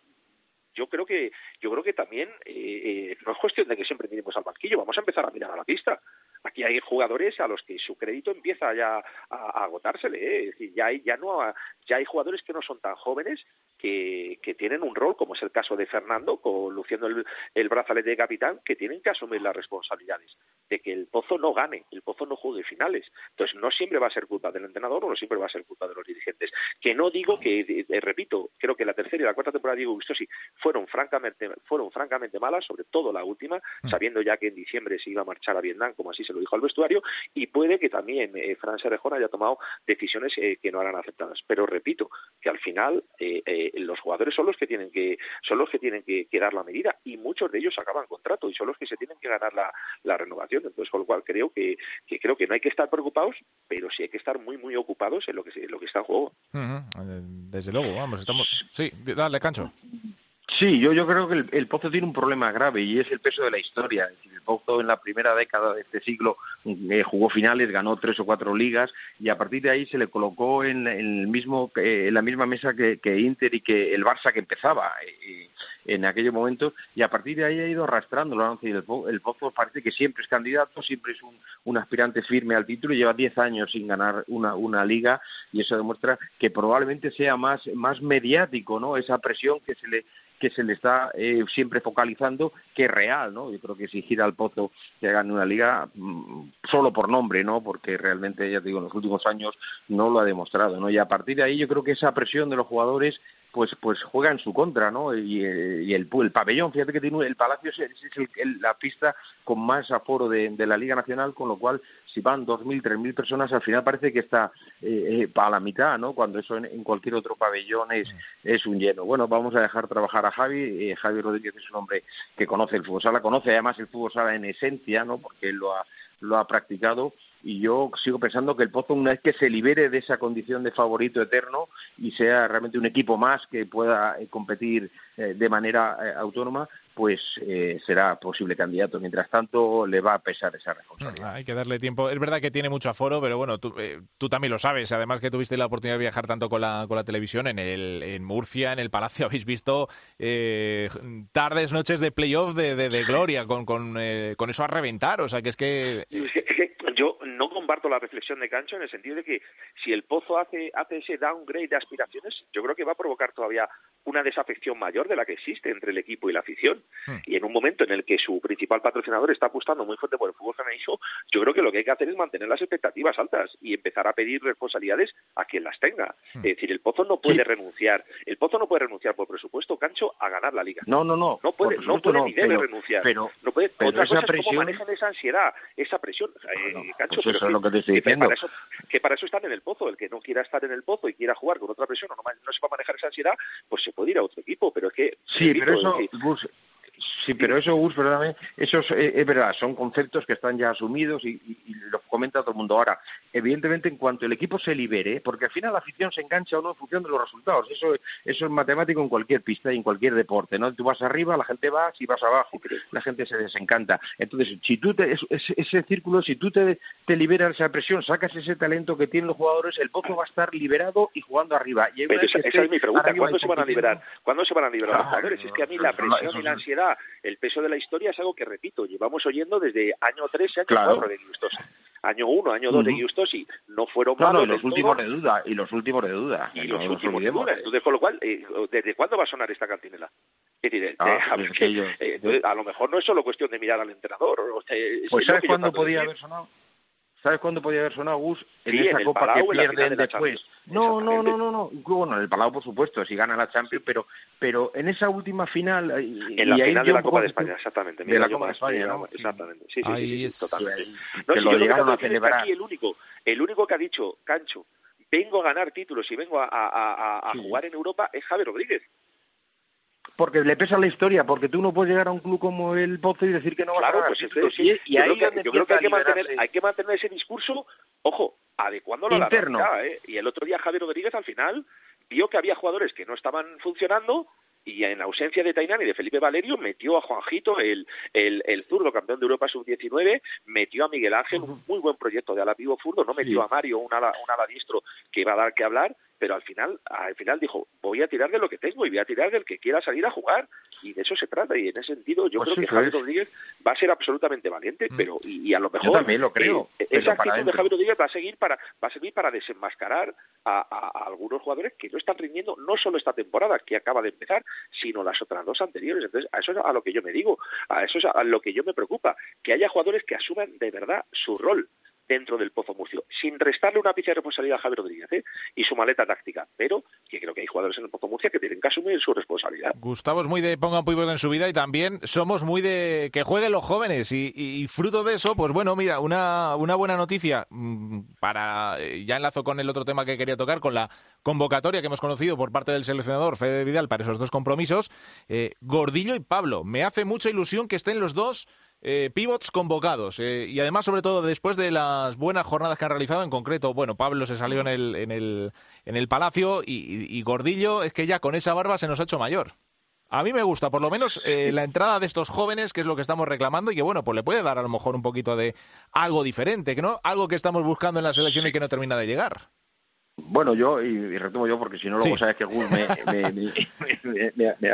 yo creo que yo creo que también eh, eh, no es cuestión de que siempre miremos al banquillo, vamos a empezar a mirar a la pista. Aquí hay jugadores a los que su crédito empieza ya a, a agotársele, ¿eh? es decir, ya hay ya no ya hay jugadores que no son tan jóvenes que, que tienen un rol, como es el caso de Fernando, con, luciendo el, el brazalete de capitán, que tienen que asumir las responsabilidades de que el Pozo no gane, el Pozo no juegue finales. Entonces, no siempre va a ser culpa del entrenador o no siempre va a ser culpa de los dirigentes. Que no digo que, eh, eh, repito, creo que la tercera y la cuarta temporada de Diego Gustosi fueron francamente, fueron francamente malas, sobre todo la última, sabiendo ya que en diciembre se iba a marchar a Vietnam, como así se lo dijo al vestuario, y puede que también eh, Fran Serrejón haya tomado decisiones eh, que no eran aceptadas. Pero repito, que al final eh, eh, los jugadores son los que tienen que son los que tienen que, que dar la medida y muchos de ellos acaban contrato y son los que se tienen que ganar la, la renovación. Entonces, con lo cual creo que, que creo que no hay que estar preocupados, pero sí hay que estar muy muy ocupados en lo que en lo que está en juego. Eh, Desde luego, vamos, estamos... Sí, dale, Cancho. Sí, yo, yo creo que el, Pozo tiene un problema grave y es el peso de la historia. Es decir, El Pozo en la primera década de este siglo eh, jugó finales, ganó tres o cuatro ligas y a partir de ahí se le colocó en, el mismo, eh, en la misma mesa que, Inter y que el Barça que empezaba eh, en aquel momento y a partir de ahí ha ido arrastrándolo. El, el Pozo parece que siempre es candidato, siempre es un, aspirante firme al título, lleva diez años sin ganar una, una liga y eso demuestra que probablemente sea más, más mediático, ¿no? Esa presión que se le que se le está eh, siempre focalizando que es real, ¿no? Yo creo que si gira al pozo que gane una liga mm, solo por nombre, ¿no? Porque realmente, ya te digo, en los últimos años no lo ha demostrado, ¿no? Y a partir de ahí yo creo que esa presión de los jugadores pues pues juega en su contra, ¿no? Y, y el, el, pabellón, fíjate que tiene el Palacio es, es la pista con más aforo de, de, la Liga Nacional, con lo cual si van dos mil, tres mil personas, al final parece que está eh, eh, para la mitad, ¿no? Cuando eso en, cualquier otro pabellón es, es un lleno. Bueno, vamos a dejar trabajar a Javi. Eh, Javi Rodríguez es un hombre que conoce el fútbol sala, conoce además el fútbol sala en esencia, ¿no? Porque lo ha, lo ha practicado y yo sigo pensando que el Pozo una vez que se libere de esa condición de favorito eterno y sea realmente un equipo más que pueda eh, competir eh, de manera eh, autónoma pues será posible candidato. Mientras tanto, le va a pesar esa responsabilidad. Hay que darle tiempo. Es verdad que tiene mucho aforo, pero bueno, tú, tú también lo sabes. Además que tuviste la oportunidad de viajar tanto con la, con la televisión, en, el, en Murcia, en el Palacio, habéis visto tardes, noches de playoff de, de, de, gloria, con, con, con eso a reventar. O sea, que es que yo no comparto la reflexión de Cancho en el sentido de que si el Pozo hace, hace ese downgrade de aspiraciones, yo creo que va a provocar todavía una desafección mayor de la que existe entre el equipo y la afición. Hmm. Y en un momento en el que su principal patrocinador está apostando muy fuerte por el fútbol femenino, yo creo que lo que hay que hacer es mantener las expectativas altas y empezar a pedir responsabilidades a quien las tenga. Hmm. Es decir, el Pozo no puede renunciar, el Pozo no puede renunciar por presupuesto, Cancho, a ganar la liga. No, no, no. No puede, no puede ni debe renunciar. Pero, no puede, otra cosa es cómo manejan esa ansiedad, esa presión. Eh, Cancho, eso es lo que te estoy diciendo. para, eso, que para eso están en el pozo. El que no quiera estar en el pozo y quiera jugar con otra presión o no, no sepa manejar esa ansiedad, pues se puede ir a otro equipo. Pero es que. Sí, pero eso, Sí, pero eso, Gus, perdóname, eso eh, es, verdad, son conceptos que están ya asumidos y, y, los comenta todo el mundo. Ahora, evidentemente, en cuanto el equipo se libere, porque al final la afición se engancha o no en función de los resultados, eso, eso es matemático en cualquier pista y en cualquier deporte, ¿no? Tú vas arriba, la gente va, si vas abajo, la gente se desencanta. Entonces, si tú te, ese, círculo, si tú te, te liberas esa presión, sacas ese talento que tienen los jugadores, el pozo va a estar liberado y jugando arriba. Y esa, es mi pregunta, ¿cuándo se van a liberar? ¿Cuándo se van a liberar los jugadores? Es que a mí la presión y la ansiedad el peso de la historia es algo que, repito, llevamos oyendo desde año 3 y año 4 de Giustosi. Año 1, año 2 de Giustosi no fueron malos. y los últimos de duda, y los últimos de duda. Y los últimos de duda. Entonces, con lo cual, eh, ¿desde cuándo va a sonar esta cantinela? Es decir, ah, a, pues eh, a, lo mejor no es solo cuestión de mirar al entrenador. pues ¿sabes cuándo podía haber sonado? ¿Sabes cuándo podía haber sonado Gus? En esa copa que pierden después. No, no, no, no, no. Bueno, en el Palau, por supuesto, si gana la Champions, pero, pero en esa última final. En la final de la Copa de España, exactamente. De la Copa de España, ¿no? Exactamente. Sí, sí, Ahí sí, totalmente. No, que lo llegaron a celebrar. Aquí el único, el único que ha dicho, Cancho, vengo a ganar títulos y vengo a, a, a jugar en Europa es Javier Rodríguez porque le pesa la historia, porque tú no puedes llegar a un club como el Pozo y decir que no vas a ganar. Pues sí, y yo ahí creo que, yo creo que hay que, mantener, hay que mantener ese discurso, ojo, adecuándolo Interno. a la realidad. ¿eh? Y el otro día Javier Rodríguez al final vio que había jugadores que no estaban funcionando y en ausencia de Tainán y de Felipe Valerio metió a Juanjito, el, el, el zurdo campeón de Europa sub-19, metió a Miguel Ángel, un muy buen proyecto de ala pivo zurdo, no metió a Mario, un ala, un ala diestro que iba a dar que hablar, pero al final, al final dijo, voy a tirar de lo que tengo y voy a tirar del que quiera salir a jugar y de eso se trata y en ese sentido yo pues creo que Javier Rodríguez va a ser absolutamente valiente, mm. pero y, a lo mejor yo también lo creo. Eh, esa actitud de Javier Rodríguez va a seguir para va a servir para desenmascarar a, a, algunos jugadores que no están rindiendo no solo esta temporada que acaba de empezar, sino las otras dos anteriores. Entonces, a eso es a lo que yo me digo, a eso es a lo que yo me preocupa, que haya jugadores que asuman de verdad su rol dentro del Pozo Murcio, sin restarle una pizca de responsabilidad a Javier Rodríguez ¿eh? y su maleta táctica, pero que creo que hay jugadores en el Pozo Murcia que tienen que asumir su responsabilidad. Gustavo es muy de pongan pivot en su vida y también somos muy de que jueguen los jóvenes y, fruto de eso, pues bueno, mira, una, una buena noticia mm, para, eh, ya enlazo con el otro tema que quería tocar, con la convocatoria que hemos conocido por parte del seleccionador Fede Vidal para esos dos compromisos, eh, Gordillo y Pablo, me hace mucha ilusión que estén los dos eh, pivots convocados eh, y además sobre todo después de las buenas jornadas que han realizado en concreto bueno Pablo se salió en el en el en el Palacio y, Gordillo es que ya con esa barba se nos ha hecho mayor. A mí me gusta, por lo menos, eh, la entrada de estos jóvenes, que es lo que estamos reclamando, y que, bueno, pues le puede dar a lo mejor un poquito de algo diferente, que no algo que estamos buscando en la selección y que no termina de llegar. Bueno, yo, y, retomo yo porque si no luego Sí. sabes que Gus me, me, me- me- me- me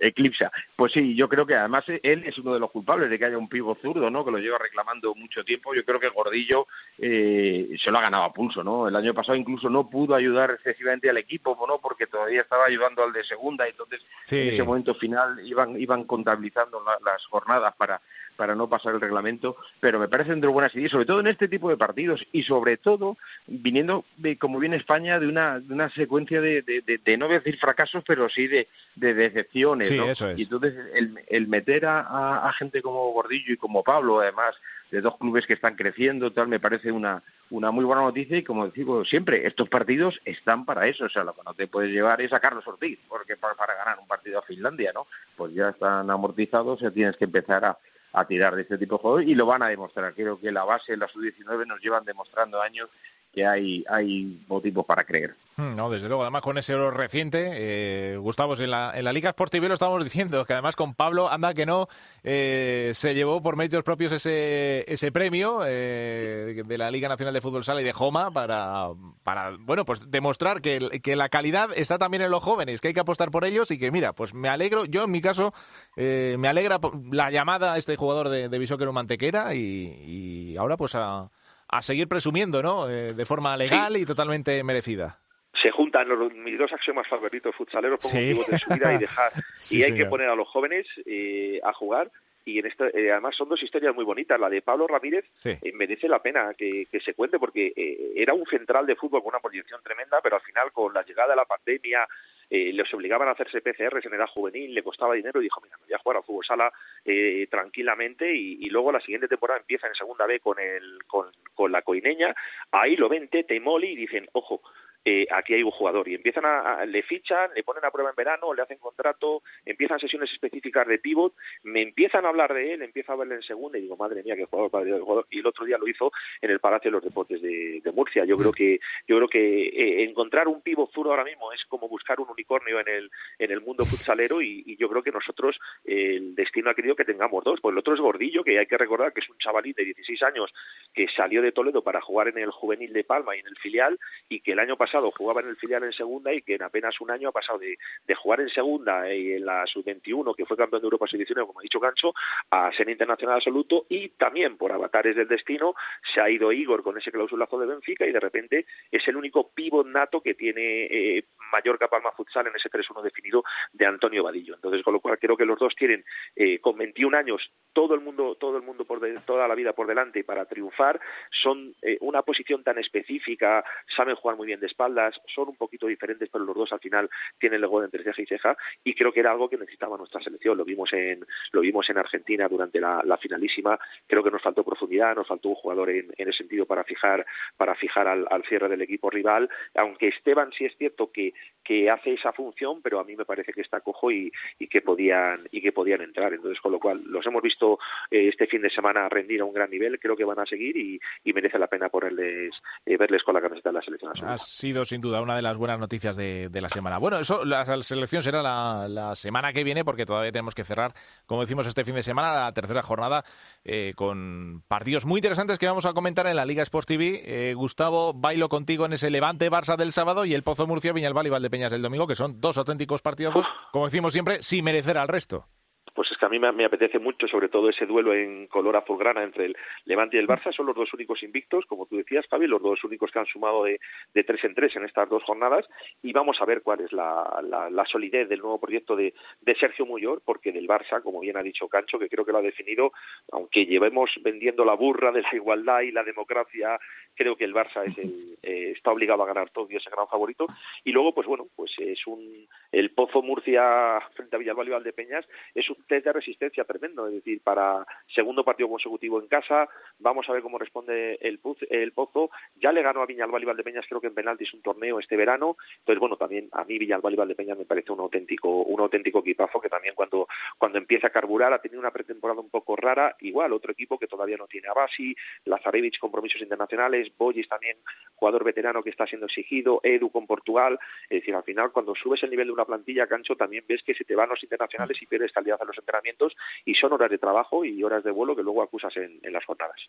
eclipsa. Pues sí, yo creo que además él es uno de los culpables de que haya un pivo zurdo, ¿no? Que lo lleva reclamando mucho tiempo. Yo creo que Gordillo eh, se lo ha ganado a pulso, ¿no? El año pasado incluso no pudo ayudar excesivamente al equipo, ¿no? Porque todavía estaba ayudando al de segunda entonces Sí. en ese momento final iban, iban contabilizando la- las jornadas para para no pasar el reglamento, pero me parecen de buenas ideas, sobre todo en este tipo de partidos y sobre todo viniendo, de, como viene España, de una, de una secuencia de, de, no decir fracasos, pero sí de, de decepciones. Sí, ¿no? eso es. Y entonces el, el meter a, a- a gente como Gordillo y como Pablo, además de dos clubes que están creciendo, tal, me parece una, una muy buena noticia y como digo siempre, estos partidos están para eso, o sea, lo que no te puedes llevar es a Carlos Ortiz, porque para, para ganar un partido a Finlandia, ¿no? Pues ya están amortizados, ya tienes que empezar a, a tirar de este tipo de jugadores y lo van a demostrar. Creo que la base, la sub-19 nos llevan demostrando años que hay, motivos para creer. Hmm, No, desde luego, además con ese oro reciente, eh, Gustavo, en la, en la Liga Sport TV lo estábamos diciendo, que además con Pablo, anda que no, eh, se llevó por méritos propios ese, ese premio eh, de la Liga Nacional de Fútbol Sala y de Joma para, para bueno, pues demostrar que, que la calidad está también en los jóvenes, que hay que apostar por ellos y que mira, pues me alegro, yo en mi caso, eh, me alegra la llamada a este jugador de, de Bisóquero Mantequera y, y ahora pues a, a seguir presumiendo, ¿no? Eh, de forma legal y totalmente merecida. se juntan los, mis dos axiomas favoritos futsaleros por Sí. de su vida y dejar Sí, y hay que poner a los jóvenes eh, a jugar y en eh, además son dos historias muy bonitas. La de Pablo Ramírez Sí. eh, merece la pena que, que se cuente porque eh, era un central de fútbol con una proyección tremenda pero al final con la llegada de la pandemia eh, les obligaban a hacerse PCRs en edad juvenil, le costaba dinero y dijo, mira, me voy a jugar al fútbol sala eh, tranquilamente y, y luego la siguiente temporada empieza en segunda B con, el, con, con la coineña, ahí lo ven Tete y Moli y dicen, ojo, eh, aquí hay un jugador y empiezan a, a- le fichan, le ponen a prueba en verano, le hacen contrato, empiezan sesiones específicas de pivot, me empiezan a hablar de él, empiezo a verle en segunda y digo, madre mía, qué jugador, padre, jugador. y el otro día lo hizo en el Palacio de los Deportes de, de Murcia. Yo creo que yo creo que eh, encontrar un pivot zurdo ahora mismo es como buscar un unicornio en el en el mundo futsalero y, y yo creo que nosotros eh, el destino ha querido que tengamos dos. Pues el otro es Gordillo, que hay que recordar que es un chavalín de 16 años que salió de Toledo para jugar en el juvenil de Palma y en el filial y que el año pasado jugaba en el filial en segunda y que en apenas un año ha pasado de, jugar en segunda y en la sub-21 que fue campeón de Europa sub-19 como ha dicho Gancho a ser internacional absoluto y también por avatares del destino se ha ido Igor con ese clausulazo de Benfica y de repente es el único pívot nato que tiene eh, Mallorca Palma Futsal en ese 3-1 definido de Antonio Vadillo. Entonces, con lo cual creo que los dos tienen eh, con 21 años todo el mundo todo el mundo por de- toda la vida por delante para triunfar, son eh, una posición tan específica, saben jugar muy bien de espaldas, son un poquito diferentes, pero los dos al final tienen el gol entre ceja y ceja y creo que era algo que necesitaba nuestra selección. Lo vimos en lo vimos en Argentina durante la, la finalísima. Creo que nos faltó profundidad, nos faltó un jugador en, en ese sentido para fijar para fijar al, al cierre del equipo rival. Aunque Esteban sí es cierto que que hace esa función, pero a mí me parece que está cojo y, y que podían y que podían entrar. Entonces, con lo cual los hemos visto eh, este fin de semana rendir a un gran nivel. Creo que van a seguir y, merece la pena ponerles eh, verles con la camiseta de la selección. Ha sido sin duda una de las buenas noticias de, la semana. Bueno, eso, la, selección será la, semana que viene porque todavía tenemos que cerrar, como decimos este fin de semana, la tercera jornada eh, con partidos muy interesantes que vamos a comentar en la Liga Sports TV. Eh, Gustavo, bailo contigo en ese Levante Barça del sábado y el Pozo Murcia Viñalbal y Valdepeñas del domingo, que son dos auténticos partidazos, como decimos siempre, sin merecer al resto. Pues es que a mí me, me apetece mucho, sobre todo ese duelo en color azulgrana entre el Levante y el Barça. Son los dos únicos invictos, como tú decías, Javi, los dos únicos que han sumado de, de tres en tres en estas dos jornadas. Y vamos a ver cuál es la, la, la solidez del nuevo proyecto de, de Sergio Muyor, porque del Barça, como bien ha dicho Cancho, que creo que lo ha definido, aunque llevemos vendiendo la burra de la igualdad y la democracia, creo que el Barça es el, eh, está obligado a ganar todo y es el gran favorito. Y luego, pues bueno, pues es un el Pozo Murcia frente a Villalbal y Valdepeñas es un test de resistencia tremendo, es decir, para segundo partido consecutivo en casa, vamos a ver cómo responde el, el Pozo, ya le ganó a Viñalbal y Valdepeñas creo que en penaltis un torneo este verano, entonces bueno, también a mí Viñalbal y Valdepeñas me parece un auténtico, un auténtico equipazo que también cuando, cuando empieza a carburar ha tenido una pretemporada un poco rara, igual otro equipo que todavía no tiene a Basi, Lazarevich compromisos internacionales, Boyes también jugador veterano que está siendo exigido, Edu con Portugal, es decir, al final cuando subes el nivel de una plantilla, Cancho, también ves que se te van los internacionales y pierdes calidad en los entrenamientos y son horas de trabajo y horas de vuelo que luego acusas en, las jornadas.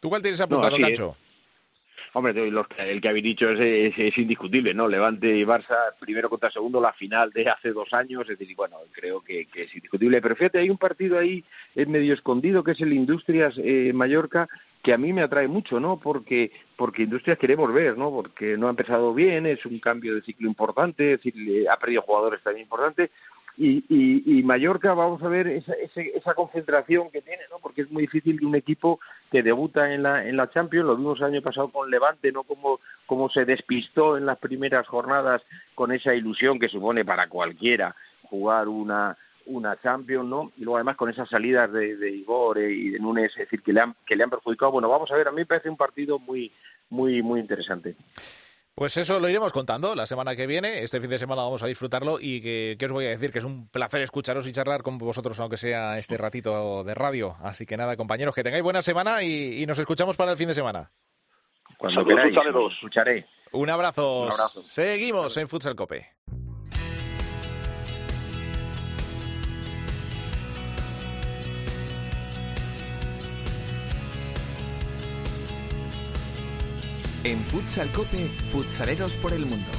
¿Tú cuál tienes apuntado, Cancho? Hombre, el que habéis dicho es, es, indiscutible, ¿no? Levante y Barça, primero contra segundo, la final de hace dos años, es decir, bueno, creo que, es indiscutible. Pero fíjate, hay un partido ahí medio escondido que es el Industrias eh, Mallorca, que a mí me atrae mucho, ¿no? Porque, porque Industrias queremos ver, ¿no? Porque no ha empezado bien, es un cambio de ciclo importante, es decir, ha perdido jugadores también importantes, y, y, y, Mallorca vamos a ver esa, esa, concentración que tiene, ¿no? Porque es muy difícil que un equipo que debuta en la, en la Champions, lo vimos el año pasado con Levante, ¿no? Como, como se despistó en las primeras jornadas con esa ilusión que supone para cualquiera jugar una, una Champions, ¿no? Y luego además con esas salidas de, de Igor y de Nunes, es decir, que le han, que le han perjudicado. Bueno, vamos a ver, a mí me parece un partido muy, muy, muy interesante. Pues eso lo iremos contando la semana que viene. Este fin de semana vamos a disfrutarlo y que, os voy a decir que es un placer escucharos y charlar con vosotros, aunque sea este ratito de radio. Así que nada, compañeros, que tengáis buena semana y, nos escuchamos para el fin de semana. Cuando queráis, escucharé. Un abrazo. Un abrazo. Seguimos en Futsal Cope. En Futsal Cope, futsaleros por el mundo.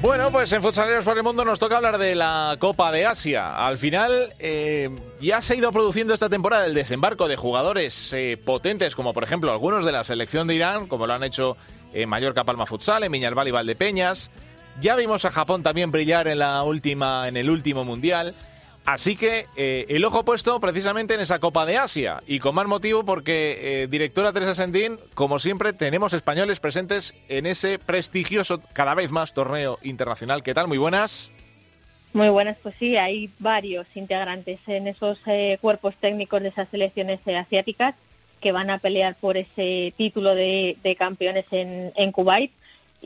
Bueno, pues en Futsaleros por el Mundo nos toca hablar de la Copa de Asia. Al final, eh, ya se ha ido produciendo esta temporada el desembarco de jugadores eh, potentes, como por ejemplo algunos de la selección de Irán, como lo han hecho en Mallorca Palma Futsal, en Viñalbal y Valdepeñas. Ya vimos a Japón también brillar en la última, en el último mundial. Así que eh, el ojo puesto precisamente en esa Copa de Asia y con más motivo porque, eh, directora Teresa Sendín, como siempre, tenemos españoles presentes en ese prestigioso, cada vez más, torneo internacional. ¿Qué tal? Muy buenas. Muy buenas, pues sí, hay varios integrantes en esos eh, cuerpos técnicos de esas selecciones asiáticas que van a pelear por ese título de, campeones en, en Kuwait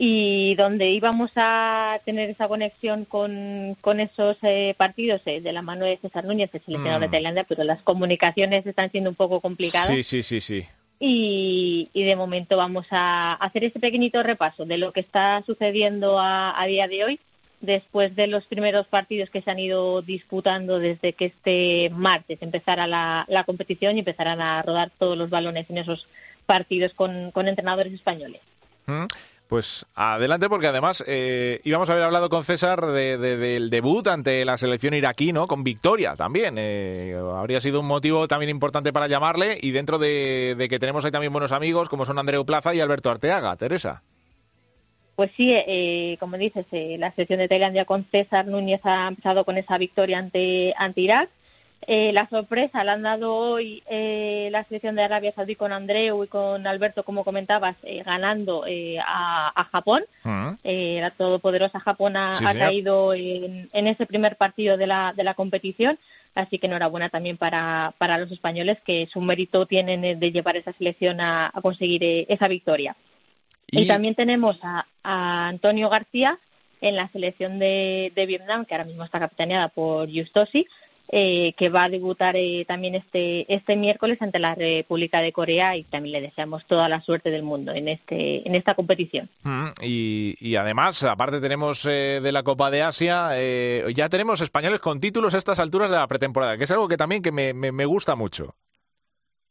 y donde íbamos a tener esa conexión con, con esos eh, partidos eh, de la mano de César Núñez, el seleccionador de mm. Tailandia, pero las comunicaciones están siendo un poco complicadas. Sí, sí, sí, sí. Y, y de momento vamos a hacer este pequeñito repaso de lo que está sucediendo a, a día de hoy después de los primeros partidos que se han ido disputando desde que este martes empezara la, la competición y empezarán a rodar todos los balones en esos partidos con, con entrenadores españoles. Mm. Pues adelante, porque además eh, íbamos a haber hablado con César del debut ante la selección iraquí, ¿no? Con victoria también. Eh, habría sido un motivo también importante para llamarle y dentro de, que tenemos ahí también buenos amigos como son Andreu Plaza y Alberto Arteaga. Teresa. Pues sí, eh, como dices, la selección de Tailandia con César Núñez ha empezado con esa victoria ante, ante Irak eh, la sorpresa la han dado hoy eh, la selección de Arabia Saudí con Andreu y con Alberto, como comentabas, eh, ganando eh, a, Japón. Ah. la todopoderosa Japón ha, caído en, ese primer partido de la, de la competición. Así que enhorabuena también para, para los españoles que su mérito tienen de llevar esa selección a, conseguir esa victoria. Y... también tenemos a, Antonio García en la selección de, de Vietnam, que ahora mismo está capitaneada por Justosi, eh, que va a debutar eh, también este, este miércoles ante la República de Corea y también le deseamos toda la suerte del mundo en, este, en esta competición. Mm, y, además, aparte tenemos eh, de la Copa de Asia, ya tenemos españoles con títulos a estas alturas de la pretemporada, que es algo que también que me, me, gusta mucho.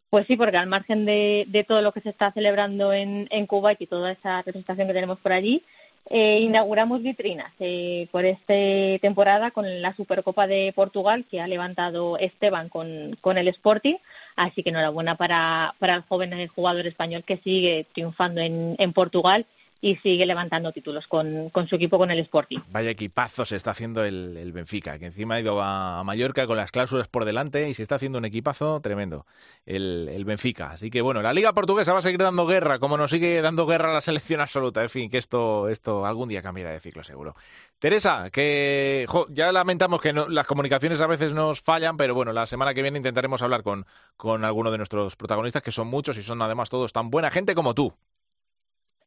Pues sí, porque al margen de, de, todo lo que se está celebrando en, en Cuba y toda esa representación que tenemos por allí, eh, inauguramos vitrinas eh, por esta temporada con la Supercopa de Portugal que ha levantado Esteban con, con el Sporting. Así que enhorabuena para, para el joven jugador español que sigue triunfando en, en Portugal y sigue levantando títulos con, con su equipo, con el Sporting. Vaya equipazo se está haciendo el, el Benfica, que encima ha ido a, Mallorca con las cláusulas por delante y se está haciendo un equipazo tremendo, el, el Benfica. Así que bueno, la Liga Portuguesa va a seguir dando guerra, como nos sigue dando guerra la selección absoluta. En fin, que esto, esto algún día cambiará de ciclo seguro. Teresa, que jo, ya lamentamos que no- las comunicaciones a veces nos fallan, pero bueno, la semana que viene intentaremos hablar con, con alguno de nuestros protagonistas, que son muchos y son además todos tan buena gente como tú.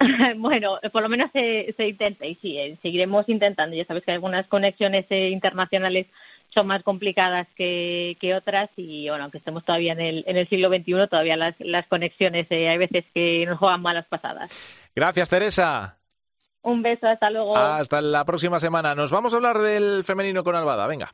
bueno, por lo menos se, se intenta y sí, eh, seguiremos intentando. Ya sabes que algunas conexiones eh, internacionales son más complicadas que, que otras y bueno, aunque estemos todavía en el, en el siglo XXI, todavía las, las conexiones eh, hay veces que nos juegan malas pasadas. Gracias, Teresa. Un beso, hasta luego. Hasta la próxima semana. Nos vamos a hablar del femenino con Albada. Venga.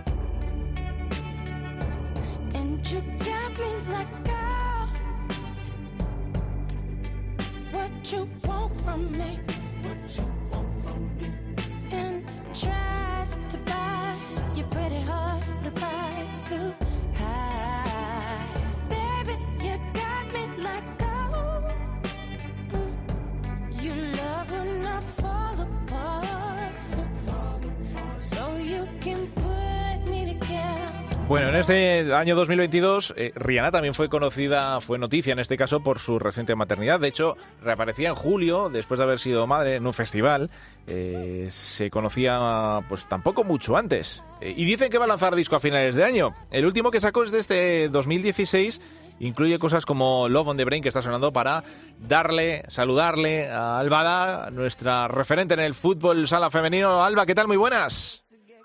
Este año 2022, eh, Rihanna también fue conocida, fue noticia en este caso por su reciente maternidad. De hecho, reaparecía en julio, después de haber sido madre en un festival. Eh, se conocía, pues tampoco mucho antes. Eh, y dicen que va a lanzar disco a finales de año. El último que sacó es de este 2016. Incluye cosas como Love on the Brain, que está sonando para darle, saludarle a Albada, nuestra referente en el fútbol sala femenino. Alba, ¿qué tal? Muy buenas.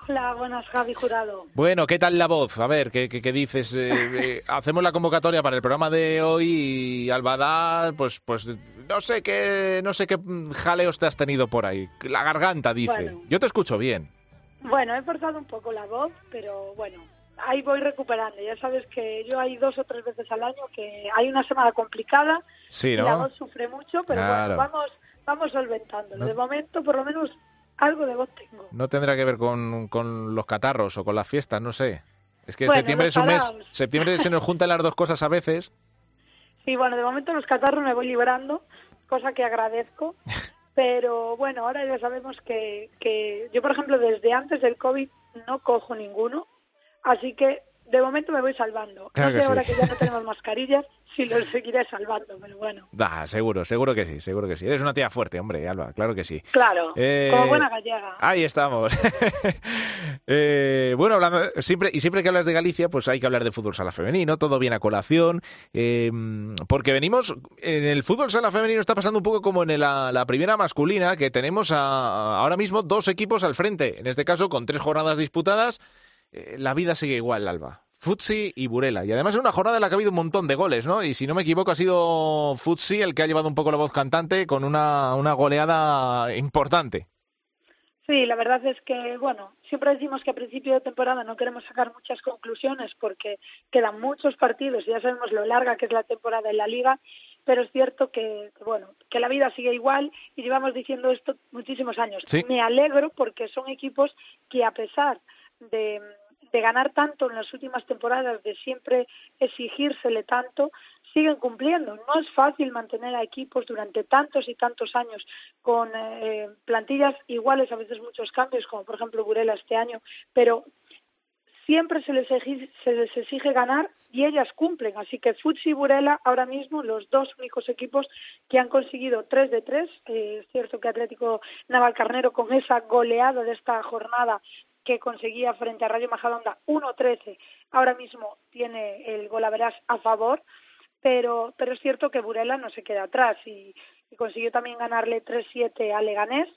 Hola, buenas, Javi Jurado. Bueno, ¿qué tal la voz? A ver, ¿qué, qué, qué dices? Eh, eh, hacemos la convocatoria para el programa de hoy y Albadá, pues, pues no sé qué, no sé qué jaleos te has tenido por ahí. La garganta dice. Bueno. Yo te escucho bien. Bueno, he forzado un poco la voz, pero bueno, ahí voy recuperando. Ya sabes que yo hay dos o tres veces al año que hay una semana complicada Sí, y la ¿no? voz sufre mucho, pero Claro. bueno, vamos, vamos solventándolo. No. De momento, por lo menos, algo de voz tengo. No tendrá que ver con, con los catarros o con las fiestas, no sé. Es que Bueno, septiembre es un mes. Septiembre se nos juntan las dos cosas a veces. Sí, bueno, de momento los catarros me voy librando, cosa que agradezco. Pero bueno, ahora ya sabemos que, que yo, por ejemplo, desde antes del COVID no cojo ninguno, así que de momento me voy salvando. Claro no que sé ahora sí. que ya no tenemos mascarillas si los seguiré salvando, pero bueno. Da, seguro, seguro que sí, seguro que sí. Eres una tía fuerte, hombre, Alba, claro que sí. Claro, Eh, como buena gallega. Ahí estamos. Eh, bueno, hablando, siempre, y siempre que hablas de Galicia, pues hay que hablar de fútbol sala femenino, todo viene a colación, eh, porque venimos, en el fútbol sala femenino está pasando un poco como en la, la primera masculina, que tenemos a- ahora mismo dos equipos al frente, en este caso con tres jornadas disputadas, eh, la vida sigue igual, Alba. Futsi y Burela. Y además es una jornada en la que ha habido un montón de goles, ¿no? Y si no me equivoco, ha sido Futsi el que ha llevado un poco la voz cantante con una, una goleada importante. Sí, la verdad es que, bueno, siempre decimos que a principio de temporada no queremos sacar muchas conclusiones porque quedan muchos partidos y ya sabemos lo larga que es la temporada en la liga, pero es cierto que, bueno, que la vida sigue igual y llevamos diciendo esto muchísimos años. Sí. Me alegro porque son equipos que a pesar de, de ganar tanto en las últimas temporadas, de siempre exigírsele tanto, siguen cumpliendo. No es fácil mantener a equipos durante tantos y tantos años con eh, plantillas iguales, a veces muchos cambios, como por ejemplo Burela este año, pero siempre se les, exige, se les exige ganar y ellas cumplen. Así que Futsi y Burela ahora mismo los dos únicos equipos que han conseguido tres de tres. Eh, es cierto que Atlético Navalcarnero con esa goleada de esta jornada que conseguía frente a Rayo Majadahonda 1-13, ahora mismo tiene el golaveras a favor, pero, pero es cierto que Burela no se queda atrás y, y consiguió también ganarle 3-7 a Leganés.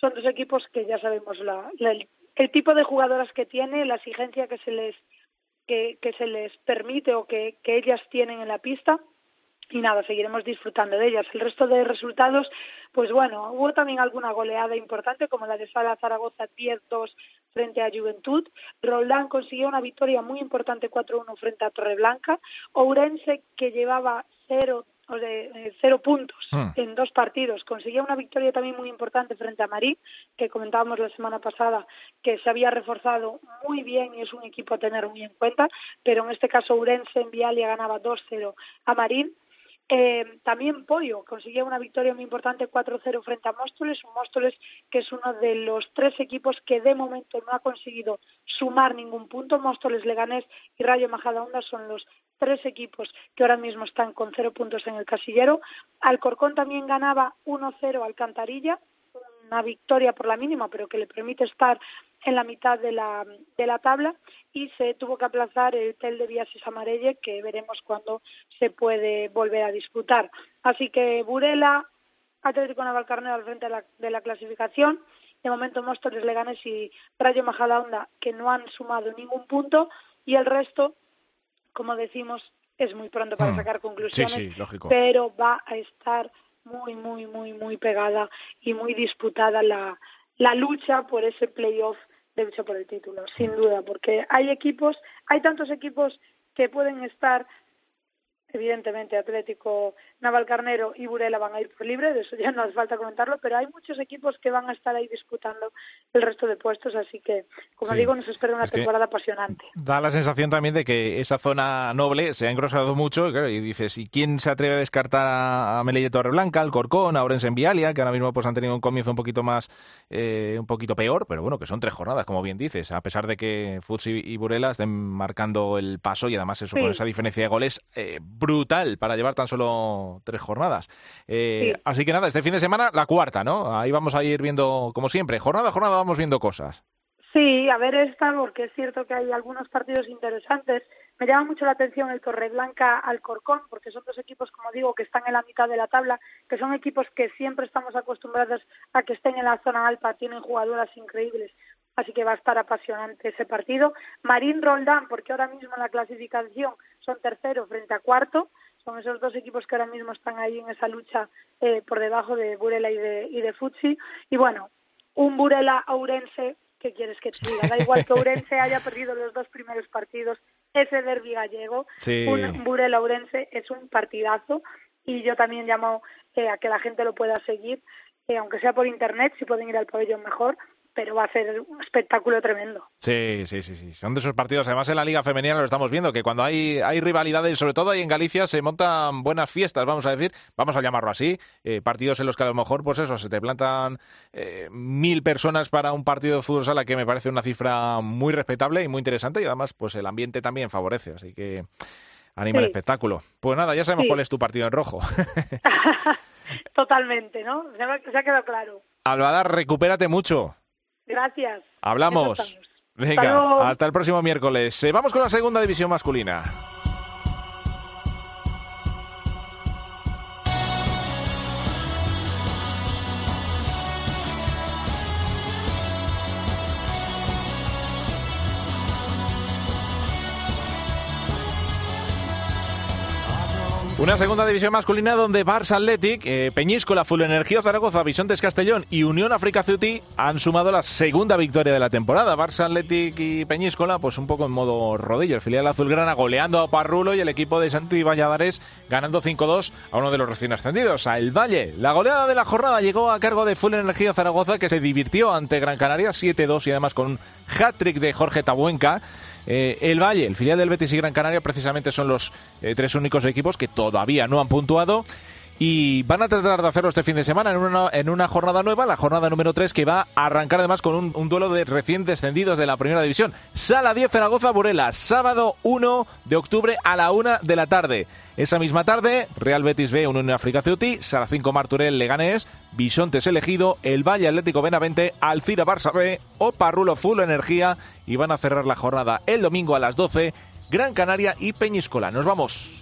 Son dos equipos que ya sabemos la, la- el, el tipo de jugadoras que tiene, la exigencia que se les que, que se les permite o que, que ellas tienen en la pista y nada, seguiremos disfrutando de ellas. El resto de resultados, pues bueno, hubo también alguna goleada importante como la de Sala Zaragoza 10-2 frente a Juventud. Roldán consiguió una victoria muy importante 4-1 frente a Torreblanca. Ourense, que llevaba 0 o de eh, cero puntos Hmm. en dos partidos. Conseguía una victoria también muy importante frente a Marín, que comentábamos la semana pasada que se había reforzado muy bien y es un equipo a tener muy en cuenta, pero en este caso Urense en Vialia ganaba 2-0 a Marín. Eh, también Pollo consiguió una victoria muy importante 4-0 frente a Móstoles, un Móstoles que es uno de los tres equipos que de momento no ha conseguido sumar ningún punto. Móstoles, Leganés y Rayo Majadahonda son los tres equipos que ahora mismo están con cero puntos en el casillero. Alcorcón también ganaba 1-0 al Cantarilla, una victoria por la mínima, pero que le permite estar en la mitad de la, de la tabla y se tuvo que aplazar el Tel de Viases Amarelle, que veremos cuándo se puede volver a disputar. Así que Burela, Atlético Navalcarnero al frente de la, de la clasificación, de momento Móstoles, Leganés y Rayo Majadahonda, que no han sumado ningún punto, y el resto, como decimos, es muy pronto para Hmm. sacar conclusiones, Sí, sí, lógico. pero va a estar muy, muy, muy, muy pegada y muy disputada la, la lucha por ese playoff de lucha por el título, sin duda, porque hay equipos, hay tantos equipos que pueden estar, evidentemente Atlético, Navalcarnero y Burela van a ir por libre, de eso ya no hace falta comentarlo, pero hay muchos equipos que van a estar ahí disputando el resto de puestos, así que, como Sí. digo, nos espera una Es temporada apasionante. Da la sensación también de que esa zona noble se ha engrosado mucho y, claro, y dices, ¿y quién se atreve a descartar a, a Melilla Torreblanca, al Corcón, a Orense en Vialia, que ahora mismo pues han tenido un comienzo un poquito más, eh, un poquito peor, pero bueno, que son tres jornadas, como bien dices, a pesar de que Futsi y Burela estén marcando el paso y además eso Sí. con esa diferencia de goles eh, brutal para llevar tan solo tres jornadas. Eh, Sí. Así que nada, este fin de semana la cuarta, ¿no? Ahí vamos a ir viendo, como siempre, jornada a jornada vamos viendo cosas. Sí, a ver esta, porque es cierto que hay algunos partidos interesantes. Me llama mucho la atención el Torreblanca Alcorcón, porque son dos equipos, como digo, que están en la mitad de la tabla, que son equipos que siempre estamos acostumbrados a que estén en la zona alta, tienen jugadoras increíbles, así que va a estar apasionante ese partido. Marín Roldán, porque ahora mismo en la clasificación son tercero frente a cuarto, son esos dos equipos que ahora mismo están ahí en esa lucha eh, por debajo de Burela y de, y de Futsi. Y bueno, un Burela Ourense, ¿qué quieres que te diga? Da igual que Ourense haya perdido los dos primeros partidos, ese derbi gallego, Sí. un Burela Ourense es un partidazo y yo también llamo eh, a que la gente lo pueda seguir, eh, aunque sea por internet, si pueden ir al pabellón mejor, pero va a ser un espectáculo tremendo. Sí, sí, sí, sí. Son de esos partidos. Además, en la Liga Femenina lo estamos viendo, que cuando hay, hay rivalidades, sobre todo ahí en Galicia, se montan buenas fiestas, vamos a decir, vamos a llamarlo así. eh, partidos en los que a lo mejor, pues eso, se te plantan eh, mil personas para un partido de fútbol sala, que me parece una cifra muy respetable y muy interesante. Y además, pues el ambiente también favorece. Así que anima el espectáculo. Pues nada, ya sabemos Sí. cuál es tu partido en rojo. Totalmente, ¿no? Se ha, se ha quedado claro. Albadar, recupérate mucho. Gracias. Hablamos. Venga, hasta el próximo miércoles. Eh, vamos con la segunda división masculina. Una segunda división masculina donde Barça Athletic, eh, Peñíscola, Full Energía Zaragoza, Bisontes Castellón y Unión África Ceuti han sumado la segunda victoria de la temporada. Barça Athletic y Peñíscola, pues un poco en modo rodillo. El filial azulgrana goleando a Parrulo y el equipo de Santi Valladares ganando 5-2 a uno de los recién ascendidos, a El Valle. La goleada de la jornada llegó a cargo de Full Energía Zaragoza que se divirtió ante Gran Canaria 7-2 y además con un hat-trick de Jorge Tabuenca. Eh, el Valle, el filial del Betis y Gran Canaria precisamente son los eh, tres únicos equipos que todavía no han puntuado y van a tratar de hacerlo este fin de semana en una, en una jornada nueva, la jornada número 3 que va a arrancar además con un, duelo de recién descendidos de la primera división. Sala 10 Zaragoza Burela, sábado 1 de octubre a la 1 de la tarde. Esa misma tarde, Real Betis B, Unión África Ceuti, Sala 5 Marturel Leganés, Bisontes Elegido, El Valle Atlético Benavente, Alcira Barça B, Oparrulo Full Energía y van a cerrar la jornada el domingo a las 12, Gran Canaria y Peñíscola. Nos vamos.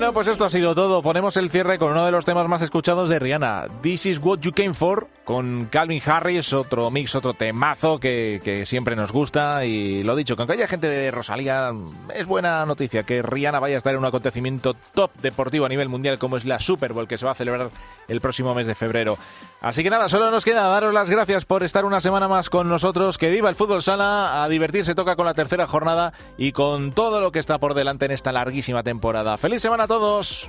Bueno, pues esto ha sido todo. Ponemos el cierre con uno de los temas más escuchados de Rihanna. This is what you came for. con Calvin Harris, otro mix, otro temazo que, que siempre nos gusta. Y lo dicho, con que haya gente de Rosalía, es buena noticia que Rihanna vaya a estar en un acontecimiento top deportivo a nivel mundial como es la Super Bowl que se va a celebrar el próximo mes de febrero. Así que nada, solo nos queda daros las gracias por estar una semana más con nosotros. Que viva el fútbol sala, a divertirse toca con la tercera jornada y con todo lo que está por delante en esta larguísima temporada. ¡Feliz semana todos!